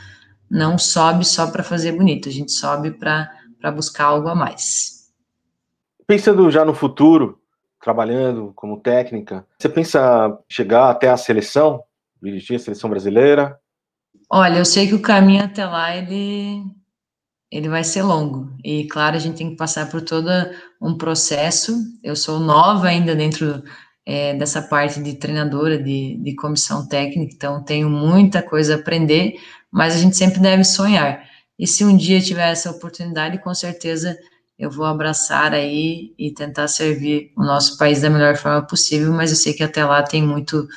não sobe só para fazer bonito, a gente sobe para buscar algo a mais. Pensando já no futuro, trabalhando como técnica, você pensa chegar até a seleção, dirigir a seleção brasileira? Olha, eu sei que o caminho até lá ele ele vai ser longo e claro a gente tem que passar por todo um processo. Eu sou nova ainda dentro é, dessa parte de treinadora, de, de comissão técnica, então tenho muita coisa a aprender, mas a gente sempre deve sonhar. E se um dia tiver essa oportunidade, com certeza eu vou abraçar aí e tentar servir o nosso país da melhor forma possível, mas eu sei que até lá tem muito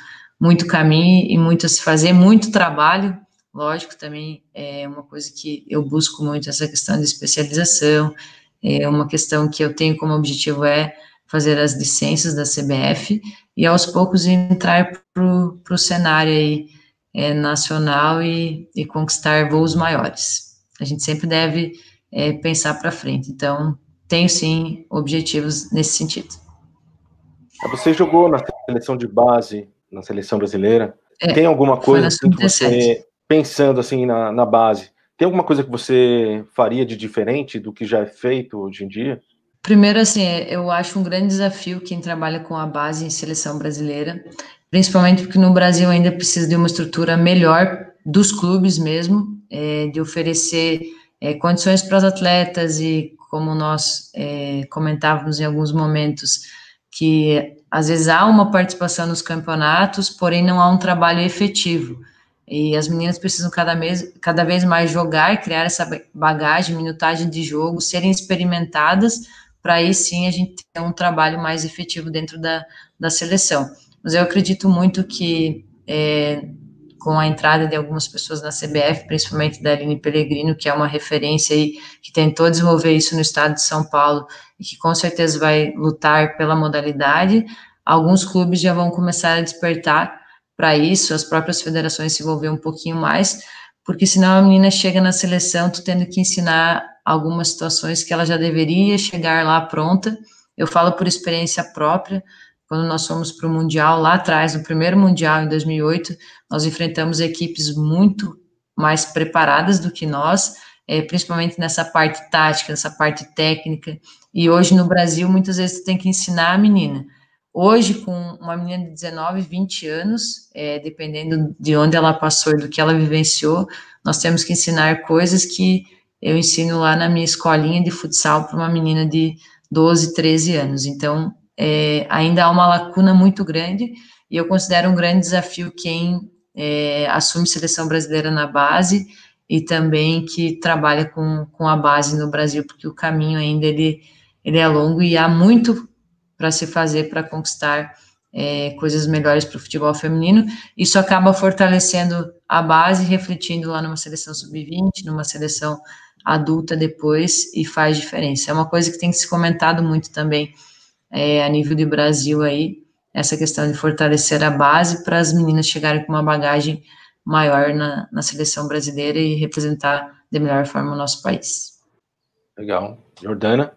muito caminho e muito a se fazer, muito trabalho Lógico, também é uma coisa que eu busco muito essa questão de especialização, é uma questão que eu tenho como objetivo é fazer as licenças da CBF e aos poucos entrar para o cenário aí, é, nacional e, e, conquistar voos maiores. A gente sempre deve é, pensar para frente. Então, tenho sim objetivos nesse sentido. Você jogou na seleção de base, na seleção brasileira. É, Tem alguma coisa assim que você pensando assim na, na base, tem alguma coisa que você faria de diferente do que já é feito hoje em dia? Primeiro, assim, eu acho um grande desafio quem trabalha com a base em seleção brasileira, principalmente porque no Brasil ainda precisa de uma estrutura melhor dos clubes mesmo, é, de oferecer é, condições para os atletas e, como nós é, comentávamos em alguns momentos, que às vezes há uma participação nos campeonatos, porém não há um trabalho efetivo. E as meninas precisam cada, mês, cada vez mais jogar, criar essa bagagem, minutagem de jogo, serem experimentadas, para aí sim a gente ter um trabalho mais efetivo dentro da, da seleção. Mas eu acredito muito que é, com a entrada de algumas pessoas na CBF, principalmente da Aline Pellegrino, que é uma referência aí, que tentou desenvolver isso no estado de São Paulo e que com certeza vai lutar pela modalidade, alguns clubes já vão começar a despertar para isso, as próprias federações se envolver um pouquinho mais, porque senão a menina chega na seleção, tu tendo que ensinar algumas situações que ela já deveria chegar lá pronta. Eu falo por experiência própria, quando nós fomos para o Mundial lá atrás, no primeiro Mundial em 2008, nós enfrentamos equipes muito mais preparadas do que nós, é, principalmente nessa parte tática, nessa parte técnica. E hoje no Brasil, muitas vezes, tu tem que ensinar a menina Hoje, com uma menina de 19, 20 anos, é, dependendo de onde ela passou e do que ela vivenciou, nós temos que ensinar coisas que eu ensino lá na minha escolinha de futsal para uma menina de 12, 13 anos. Então, é, ainda há uma lacuna muito grande e eu considero um grande desafio quem é, assume seleção brasileira na base e também que trabalha com, com a base no Brasil, porque o caminho ainda ele, ele é longo e há muito para se fazer para conquistar é, coisas melhores para o futebol feminino. Isso acaba fortalecendo a base, refletindo lá numa seleção sub-20, numa seleção adulta depois, e faz diferença. É uma coisa que tem que se comentado muito também é, a nível de Brasil aí, essa questão de fortalecer a base para as meninas chegarem com uma bagagem maior na, na seleção brasileira e representar de melhor forma o nosso país. Legal. Jordana?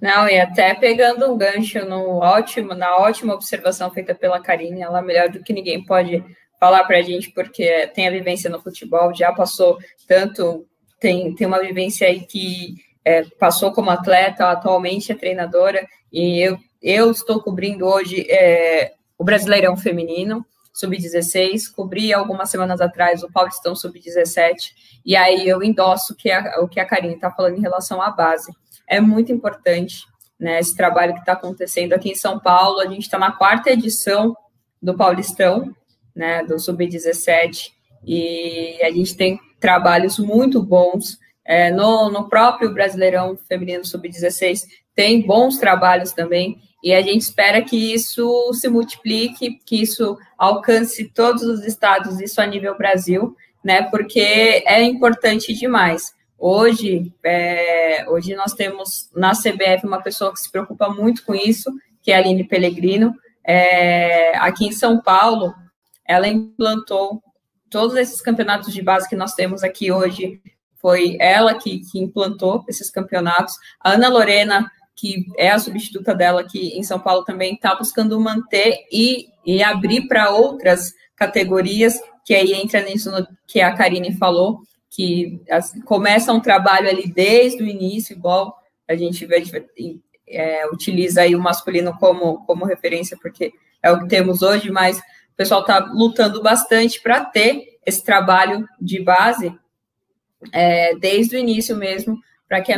Não, e até pegando um gancho no ótimo, na ótima observação feita pela Karine, ela melhor do que ninguém pode falar para a gente, porque tem a vivência no futebol, já passou tanto, tem, tem uma vivência aí que é, passou como atleta, atualmente é treinadora, e eu, eu estou cobrindo hoje é, o Brasileirão Feminino, Sub-16, cobri algumas semanas atrás o Paulistão Sub-17, e aí eu endosso que a, o que a Karine está falando em relação à base é muito importante, né? Esse trabalho que está acontecendo aqui em São Paulo, a gente está na quarta edição do Paulistão, né? Do Sub-17, e a gente tem trabalhos muito bons. É, no, no próprio Brasileirão Feminino Sub-16 tem bons trabalhos também, e a gente espera que isso se multiplique, que isso alcance todos os estados, isso a nível Brasil, né? Porque é importante demais. Hoje, é, hoje nós temos na CBF uma pessoa que se preocupa muito com isso, que é a Aline Pellegrino. É, aqui em São Paulo, ela implantou todos esses campeonatos de base que nós temos aqui hoje. Foi ela que, que implantou esses campeonatos. A Ana Lorena, que é a substituta dela aqui em São Paulo, também está buscando manter e, e abrir para outras categorias, que aí entra nisso no, que a Karine falou, que começa um trabalho ali desde o início, igual a gente vê, é, utiliza aí o masculino como, como referência, porque é o que temos hoje, mas o pessoal está lutando bastante para ter esse trabalho de base é, desde o início mesmo, para que,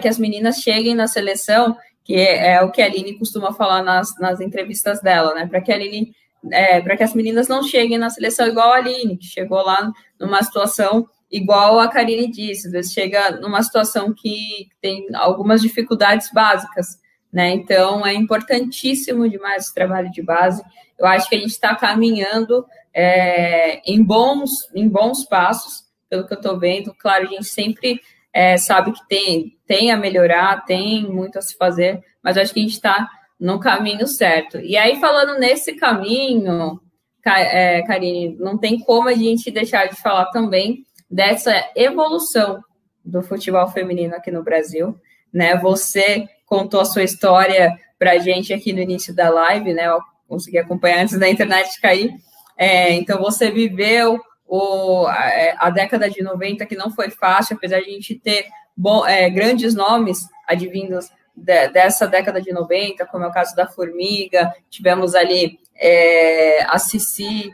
que as meninas cheguem na seleção, que é, é, o que a Aline costuma falar nas, nas entrevistas dela, né? Para que a Aline, é, para que as meninas não cheguem na seleção igual a Aline, que chegou lá numa situação igual a Karine disse, às vezes chega numa situação que tem algumas dificuldades básicas, né? Então é importantíssimo demais o trabalho de base. Eu acho que a gente está caminhando é, em bons em bons passos, pelo que eu estou vendo. Claro, a gente sempre é, sabe que tem, tem a melhorar, tem muito a se fazer, mas acho que a gente está no caminho certo. E aí, falando nesse caminho, é, Karine, não tem como a gente deixar de falar também dessa evolução do futebol feminino aqui no Brasil, né? Você contou a sua história para a gente aqui no início da live, né? Eu consegui acompanhar antes da internet cair. É, então, você viveu o, a, é, a, década de 90, que não foi fácil, apesar de a gente ter bom, é, grandes nomes advindos de, dessa década de 90, como é o caso da Formiga, tivemos ali é, a Cici,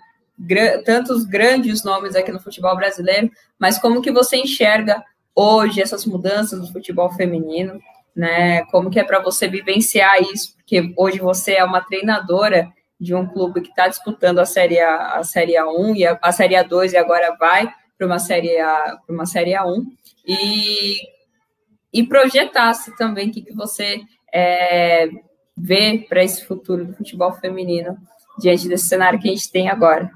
tantos grandes nomes aqui no futebol brasileiro, mas como que você enxerga hoje essas mudanças do futebol feminino, né? Como que é para você vivenciar isso? Porque hoje você é uma treinadora de um clube que está disputando a série a, a série A1 e a, a série A2 e agora vai para uma série A para uma série A1 e e projetasse também o que, que você é, vê para esse futuro do futebol feminino diante desse cenário que a gente tem agora.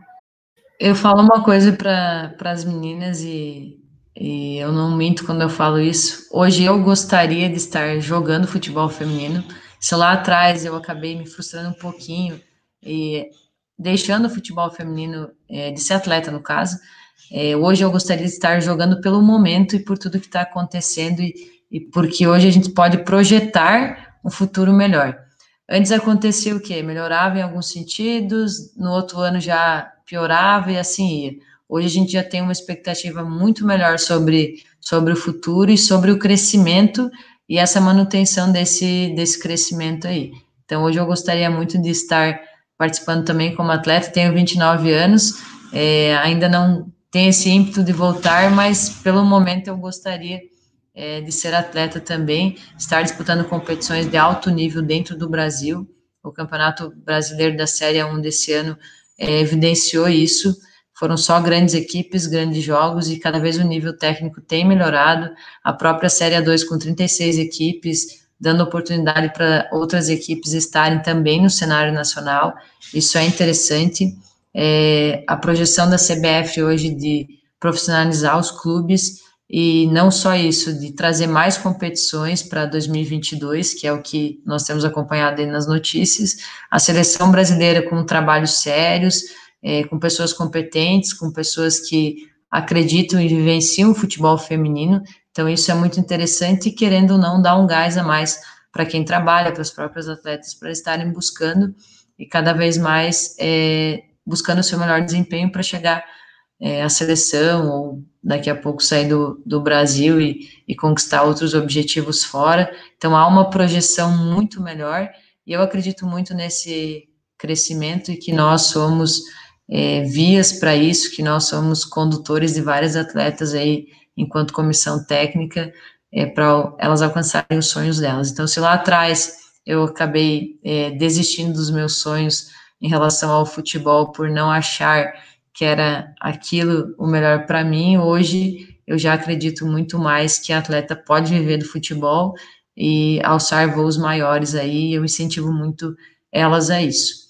Eu falo uma coisa para as meninas e, e eu não minto quando eu falo isso. Hoje eu gostaria de estar jogando futebol feminino. Se lá atrás eu acabei me frustrando um pouquinho e deixando o futebol feminino, é, de ser atleta no caso, é, hoje eu gostaria de estar jogando pelo momento e por tudo que está acontecendo e, e porque hoje a gente pode projetar um futuro melhor. Antes acontecia o quê? Melhorava em alguns sentidos, no outro ano já piorava e assim ia. Hoje a gente já tem uma expectativa muito melhor sobre, sobre o futuro e sobre o crescimento e essa manutenção desse, desse crescimento aí. Então, hoje eu gostaria muito de estar participando também como atleta, tenho 29 anos, é, ainda não tenho esse ímpeto de voltar, mas pelo momento eu gostaria é, de ser atleta também, estar disputando competições de alto nível dentro do Brasil. O Campeonato Brasileiro da Série 1 desse ano é, evidenciou isso. Foram só grandes equipes, grandes jogos e cada vez o nível técnico tem melhorado. A própria Série 2 com 36 equipes, dando oportunidade para outras equipes estarem também no cenário nacional. Isso é interessante. É, a projeção da CBF hoje de profissionalizar os clubes e não só isso, de trazer mais competições para 2022, que é o que nós temos acompanhado aí nas notícias, a seleção brasileira com trabalhos sérios, é, com pessoas competentes, com pessoas que acreditam e vivenciam o futebol feminino. Então, isso é muito interessante e, querendo ou não, dar um gás a mais para quem trabalha, para os próprios atletas, para estarem buscando e cada vez mais é, buscando o seu melhor desempenho para chegar é, à seleção ou daqui a pouco sair do, do Brasil e, e conquistar outros objetivos fora. Então, há uma projeção muito melhor e eu acredito muito nesse crescimento e que nós somos é, vias para isso, que nós somos condutores de várias atletas aí, enquanto comissão técnica, é, para elas alcançarem os sonhos delas. Então, se lá atrás eu acabei é, desistindo dos meus sonhos em relação ao futebol por não achar que era aquilo o melhor para mim, hoje eu já acredito muito mais que atleta pode viver do futebol e alçar voos maiores aí, eu incentivo muito elas a isso.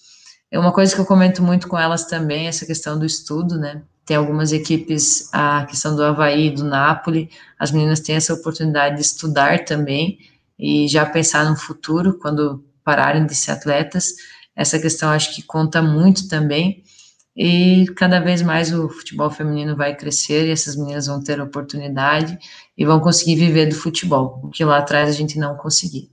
É uma coisa que eu comento muito com elas também, essa questão do estudo, né? Tem algumas equipes, a questão do Havaí, do Napoli, as meninas têm essa oportunidade de estudar também e já pensar no futuro, quando pararem de ser atletas. Essa questão acho que conta muito também. E cada vez mais o futebol feminino vai crescer e essas meninas vão ter oportunidade e vão conseguir viver do futebol, o que lá atrás a gente não conseguia.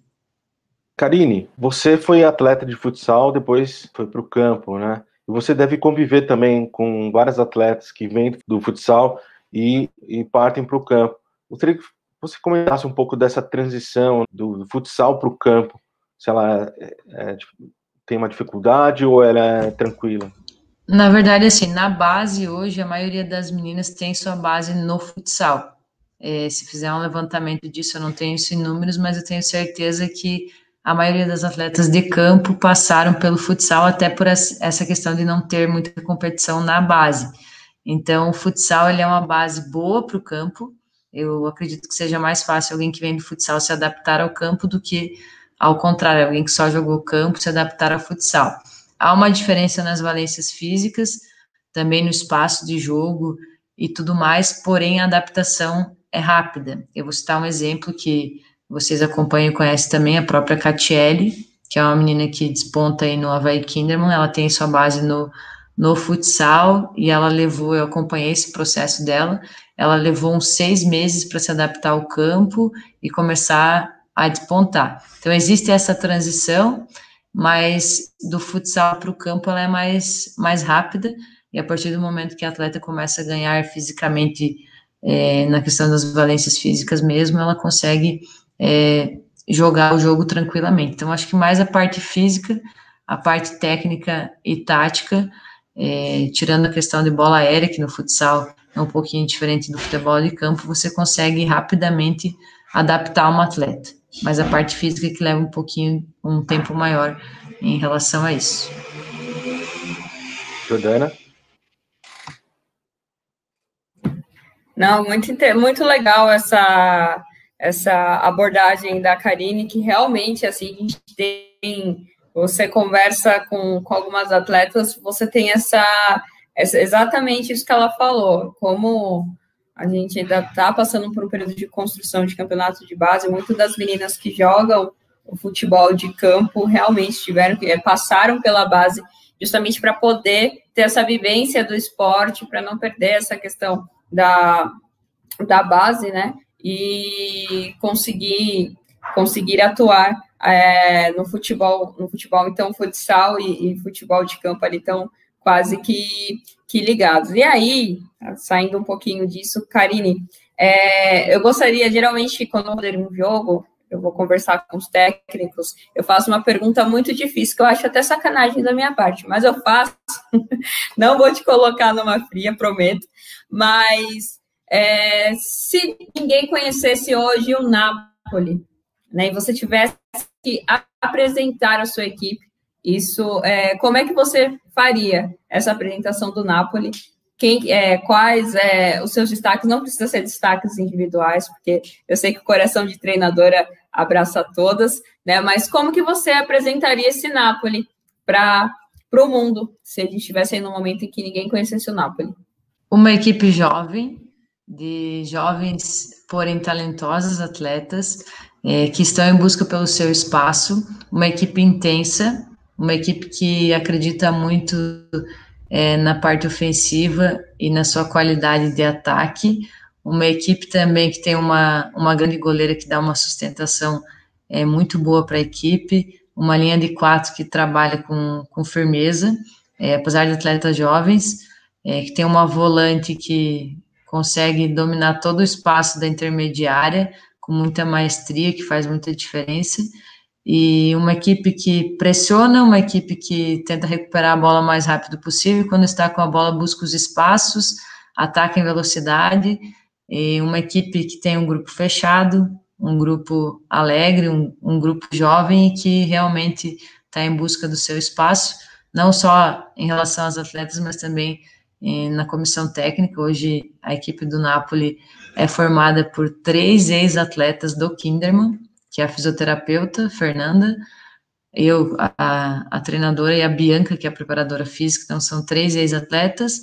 Karine, você foi atleta de futsal, depois foi para o campo, né? E você deve conviver também com vários atletas que vêm do futsal e, e partem para o campo. Gostaria que você comentasse um pouco dessa transição do futsal para o campo. Se ela é, é, tem uma dificuldade ou ela é tranquila? Na verdade, assim, na base hoje, a maioria das meninas tem sua base no futsal. É, se fizer um levantamento disso, eu não tenho isso em números, mas eu tenho certeza que a maioria das atletas de campo passaram pelo futsal até por essa questão de não ter muita competição na base. Então, o futsal ele é uma base boa para o campo. Eu acredito que seja mais fácil alguém que vem do futsal se adaptar ao campo do que, ao contrário, alguém que só jogou campo se adaptar ao futsal. Há uma diferença nas valências físicas, também no espaço de jogo e tudo mais, porém a adaptação é rápida. Eu vou citar um exemplo que vocês acompanham e conhecem também a própria Catiele, que é uma menina que desponta aí no Havaí Kinderman, ela tem sua base no, no futsal e ela levou, eu acompanhei esse processo dela, ela levou uns seis meses para se adaptar ao campo e começar a despontar. Então, existe essa transição, mas do futsal para o campo ela é mais, mais rápida, e a partir do momento que a atleta começa a ganhar fisicamente, é, na questão das valências físicas mesmo, ela consegue é, jogar o jogo tranquilamente. Então, acho que mais a parte física, a parte técnica e tática, é, tirando a questão de bola aérea, que no futsal é um pouquinho diferente do futebol de campo, você consegue rapidamente adaptar uma atleta. Mas a parte física que leva um pouquinho, um tempo maior em relação a isso. Jordana? Não, muito, muito legal essa essa abordagem da Karine, que realmente, assim, a gente tem, você conversa com, com algumas atletas, você tem essa, essa, exatamente isso que ela falou, como a gente ainda está passando por um período de construção de campeonato de base, muitas das meninas que jogam o futebol de campo realmente tiveram que passaram pela base justamente para poder ter essa vivência do esporte, para não perder essa questão da, da base, né? e conseguir conseguir atuar é, no futebol, no futebol então futsal e, e, futebol de campo ali estão quase que, que ligados. E aí, saindo um pouquinho disso, Karine, é, eu gostaria, geralmente, quando eu vou um jogo, eu vou conversar com os técnicos, eu faço uma pergunta muito difícil, que eu acho até sacanagem da minha parte, mas eu faço, não vou te colocar numa fria, prometo, mas é, se ninguém conhecesse hoje o Napoli, né, e você tivesse que apresentar a sua equipe, isso, é, como é que você faria essa apresentação do Napoli? Quem, é, quais é, os seus destaques? Não precisa ser destaques individuais, porque eu sei que o coração de treinadora abraça todas, né? Mas como que você apresentaria esse Napoli para o mundo, se a gente estivesse aí no momento em que ninguém conhecesse o Napoli? Uma equipe jovem, de jovens, porém talentosas atletas é, que estão em busca pelo seu espaço, uma equipe intensa, uma equipe que acredita muito é, na parte ofensiva e na sua qualidade de ataque. Uma equipe também que tem uma, uma grande goleira que dá uma sustentação é, muito boa para a equipe, uma linha de quatro que trabalha com, com firmeza, é, apesar de atletas jovens, é, que tem uma volante que consegue dominar todo o espaço da intermediária com muita maestria, que faz muita diferença, e uma equipe que pressiona, uma equipe que tenta recuperar a bola o mais rápido possível, quando está com a bola busca os espaços, ataca em velocidade, e uma equipe que tem um grupo fechado, um grupo alegre, um, um grupo jovem e que realmente está em busca do seu espaço, não só em relação aos atletas, mas também eh, na comissão técnica. Hoje a equipe do Napoli é formada por três ex-atletas do Kinderman, que é a fisioterapeuta, Fernanda, eu, a, a, treinadora, e a Bianca, que é a preparadora física, então são três ex-atletas,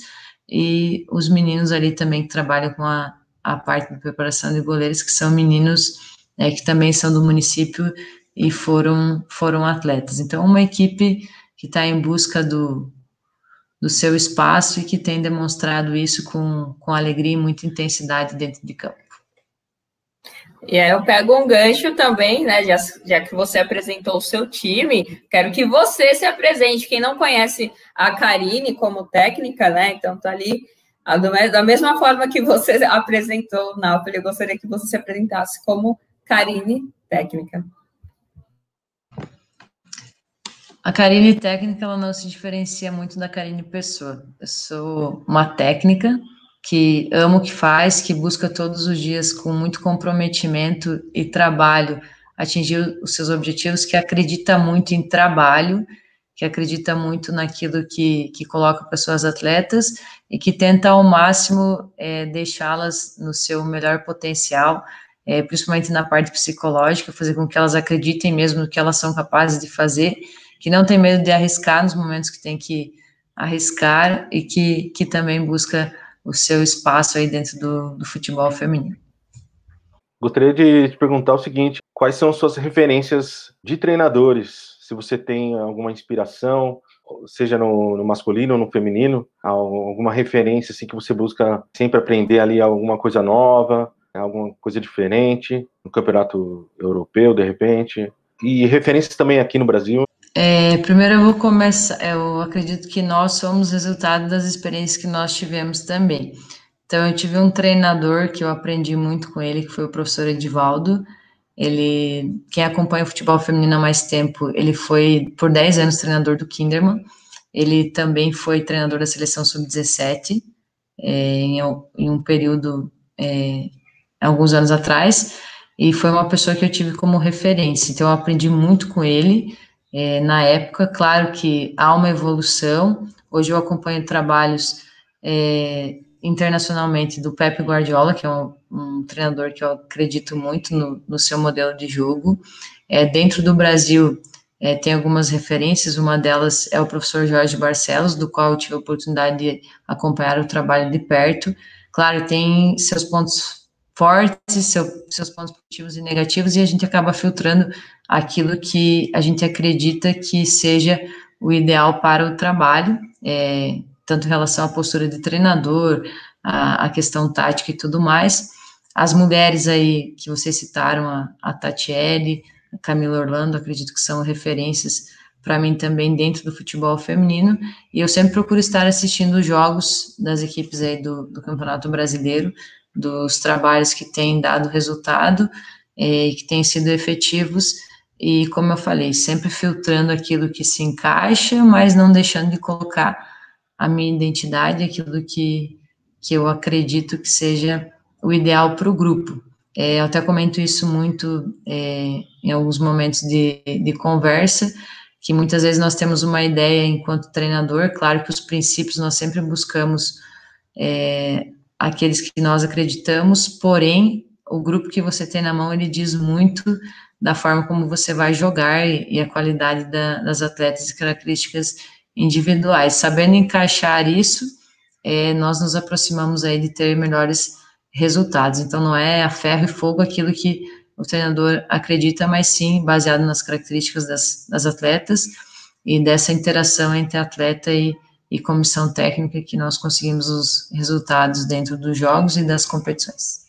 e os meninos ali também que trabalham com a, a parte de preparação de goleiros, que são meninos é, que também são do município e foram, foram atletas. Então, uma equipe que está em busca do, do seu espaço e que tem demonstrado isso com, com alegria e muita intensidade dentro de campo. E aí eu pego um gancho também, né? Já, já que você apresentou o seu time, quero que você se apresente. Quem não conhece a Karine como técnica, né? Então tá ali. Da mesma forma que você apresentou Napoli, eu gostaria que você se apresentasse como Karine técnica. A Karine técnica ela não se diferencia muito da Karine pessoa. Eu sou uma técnica que ama o que faz, que busca todos os dias com muito comprometimento e trabalho atingir os seus objetivos, que acredita muito em trabalho, que acredita muito naquilo que, que coloca para suas atletas e que tenta ao máximo é, deixá-las no seu melhor potencial, é, principalmente na parte psicológica, fazer com que elas acreditem mesmo no que elas são capazes de fazer, que não tem medo de arriscar nos momentos que tem que arriscar e que, que também busca o seu espaço aí dentro do, do futebol feminino. Gostaria de te perguntar o seguinte: quais são suas referências de treinadores? Se você tem alguma inspiração, seja no, no, masculino ou no feminino, alguma referência assim que você busca sempre aprender ali alguma coisa nova, alguma coisa diferente no campeonato europeu, de repente, e referências também aqui no Brasil. É, primeiro eu vou começar, eu acredito que nós somos resultado das experiências que nós tivemos também. Então eu tive um treinador que eu aprendi muito com ele, que foi o professor Edivaldo. Ele, quem acompanha o futebol feminino há mais tempo, ele foi por 10 anos treinador do Kinderman. Ele também foi treinador da seleção sub-17 é, em, em, um período é, alguns anos atrás e foi uma pessoa que eu tive como referência. Então eu aprendi muito com ele é, na época. Claro que há uma evolução. Hoje eu acompanho trabalhos é, internacionalmente do Pep Guardiola, que é um, um, treinador que eu acredito muito no, no seu modelo de jogo. É, dentro do Brasil, é, tem algumas referências, uma delas é o professor Jorge Barcelos, do qual eu tive a oportunidade de acompanhar o trabalho de perto. Claro, tem seus pontos fortes, seu, seus pontos positivos e negativos, e a gente acaba filtrando aquilo que a gente acredita que seja o ideal para o trabalho, é, tanto em relação à postura de treinador, a, a, questão tática e tudo mais. As mulheres aí que vocês citaram, a, a Tatiele, a Camila Orlando, acredito que são referências para mim também dentro do futebol feminino, e eu sempre procuro estar assistindo jogos das equipes aí do, do Campeonato Brasileiro, dos trabalhos que têm dado resultado é, e que têm sido efetivos, e como eu falei, sempre filtrando aquilo que se encaixa, mas não deixando de colocar a minha identidade, aquilo que, que eu acredito que seja o ideal para o grupo. É, eu até comento isso muito é, em alguns momentos de, de conversa, que muitas vezes nós temos uma ideia enquanto treinador, claro que os princípios nós sempre buscamos é, aqueles que nós acreditamos, porém, o grupo que você tem na mão, ele diz muito da forma como você vai jogar e, e a qualidade da, das atletas e características individuais. Sabendo encaixar isso, é, nós nos aproximamos aí de ter melhores resultados. Então, não é a ferro e fogo aquilo que o treinador acredita, mas sim baseado nas características das, das atletas e dessa interação entre atleta e, e comissão técnica que nós conseguimos os resultados dentro dos jogos e das competições.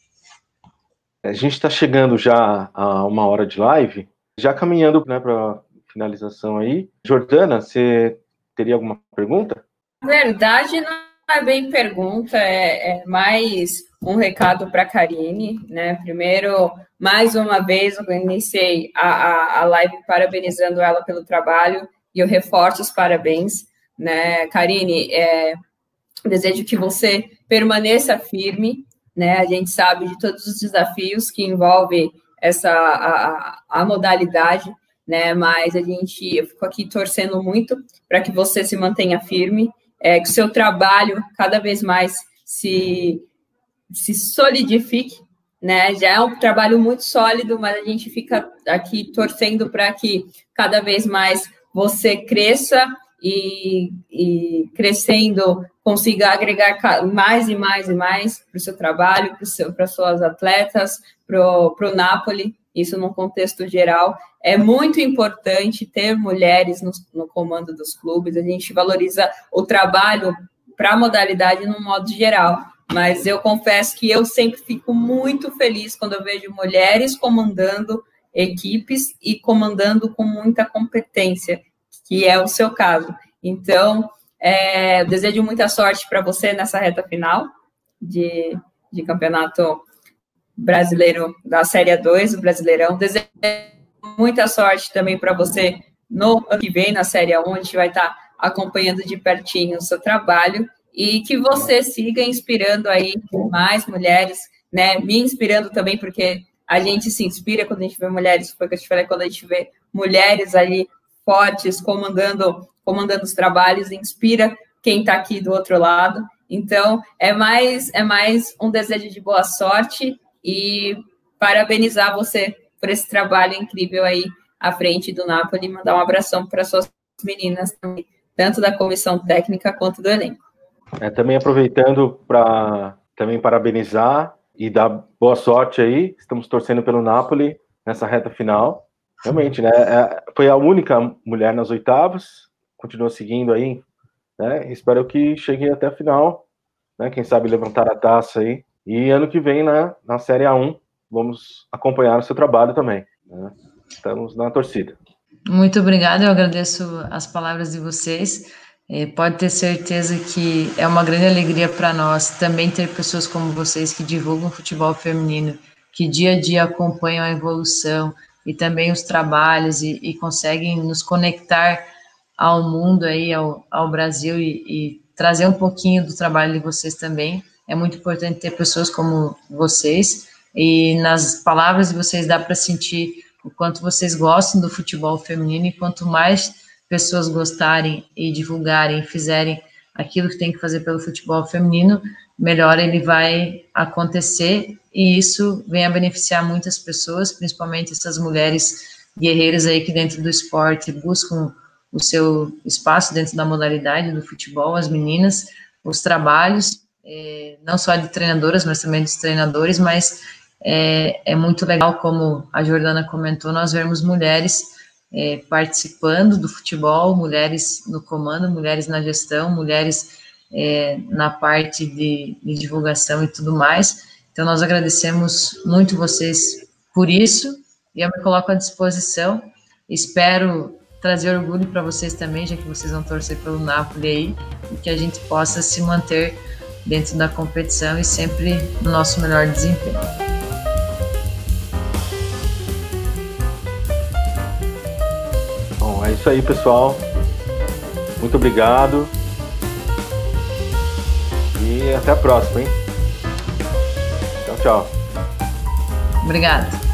A gente está chegando já a uma hora de live, já caminhando né, para finalização aí. Jordana, você teria alguma pergunta? Verdade, não é bem pergunta, é, é mais um recado para a Karine, né? Primeiro, mais uma vez, eu iniciei a, a, a live parabenizando ela pelo trabalho e eu reforço os parabéns, né? Karine, é, desejo que você permaneça firme, né? A gente sabe de todos os desafios que envolve essa a, a modalidade, né? Mas a gente, eu fico aqui torcendo muito para que você se mantenha firme, é, que o seu trabalho cada vez mais se se solidifique, né? Já é um trabalho muito sólido, mas a gente fica aqui torcendo para que cada vez mais você cresça e, e crescendo consiga agregar mais e mais e mais para o seu trabalho, para as suas atletas, para o Napoli, isso num contexto geral. É muito importante ter mulheres no, no comando dos clubes, a gente valoriza o trabalho para a modalidade no modo geral. Mas eu confesso que eu sempre fico muito feliz quando eu vejo mulheres comandando equipes e comandando com muita competência que é o seu caso. Então, é, desejo muita sorte para você nessa reta final de, de campeonato brasileiro da Série 2, do Brasileirão. Desejo muita sorte também para você no ano que vem, na Série 1, a gente vai estar tá acompanhando de pertinho o seu trabalho e que você siga inspirando aí mais mulheres, né? Me inspirando também, porque a gente se inspira quando a gente vê mulheres, foi o que eu te falei, quando a gente vê mulheres ali fortes, comandando, comandando os trabalhos, inspira quem está aqui do outro lado. Então, é mais, é mais um desejo de boa sorte e parabenizar você por esse trabalho incrível aí à frente do Napoli, mandar um abração para suas meninas também, tanto da comissão técnica quanto do elenco. É, também aproveitando para também parabenizar e dar boa sorte aí, estamos torcendo pelo Napoli nessa reta final. Realmente, né? É, foi a única mulher nas oitavas, continua seguindo aí, né? Espero que chegue até a final, né? Quem sabe levantar a taça aí. E ano que vem, né, na Série A1, vamos acompanhar o seu trabalho também. Né? Estamos na torcida. Muito obrigada, eu agradeço as palavras de vocês. É, pode ter certeza que é uma grande alegria para nós também ter pessoas como vocês que divulgam futebol feminino, que dia a dia acompanham a evolução, e também os trabalhos e, e conseguem nos conectar ao mundo aí, ao, ao Brasil e, e, trazer um pouquinho do trabalho de vocês também. É muito importante ter pessoas como vocês e nas palavras de vocês dá para sentir o quanto vocês gostam do futebol feminino e quanto mais pessoas gostarem e divulgarem fizerem aquilo que tem que fazer pelo futebol feminino, melhor ele vai acontecer e isso vem a beneficiar muitas pessoas, principalmente essas mulheres guerreiras aí que dentro do esporte buscam o seu espaço dentro da modalidade do futebol, as meninas, os trabalhos, é, não só de treinadoras, mas também dos treinadores, mas é, é muito legal, como a Jordana comentou, nós vemos mulheres é, participando do futebol, mulheres no comando, mulheres na gestão, mulheres é, na parte de, de, divulgação e tudo mais. Então, nós agradecemos muito vocês por isso e eu me coloco à disposição. Espero trazer orgulho para vocês também, já que vocês vão torcer pelo Napoli aí, e que a gente possa se manter dentro da competição e sempre no nosso melhor desempenho. Bom, é isso aí, pessoal. Muito obrigado. E até a próxima, hein? Tchau. Obrigada.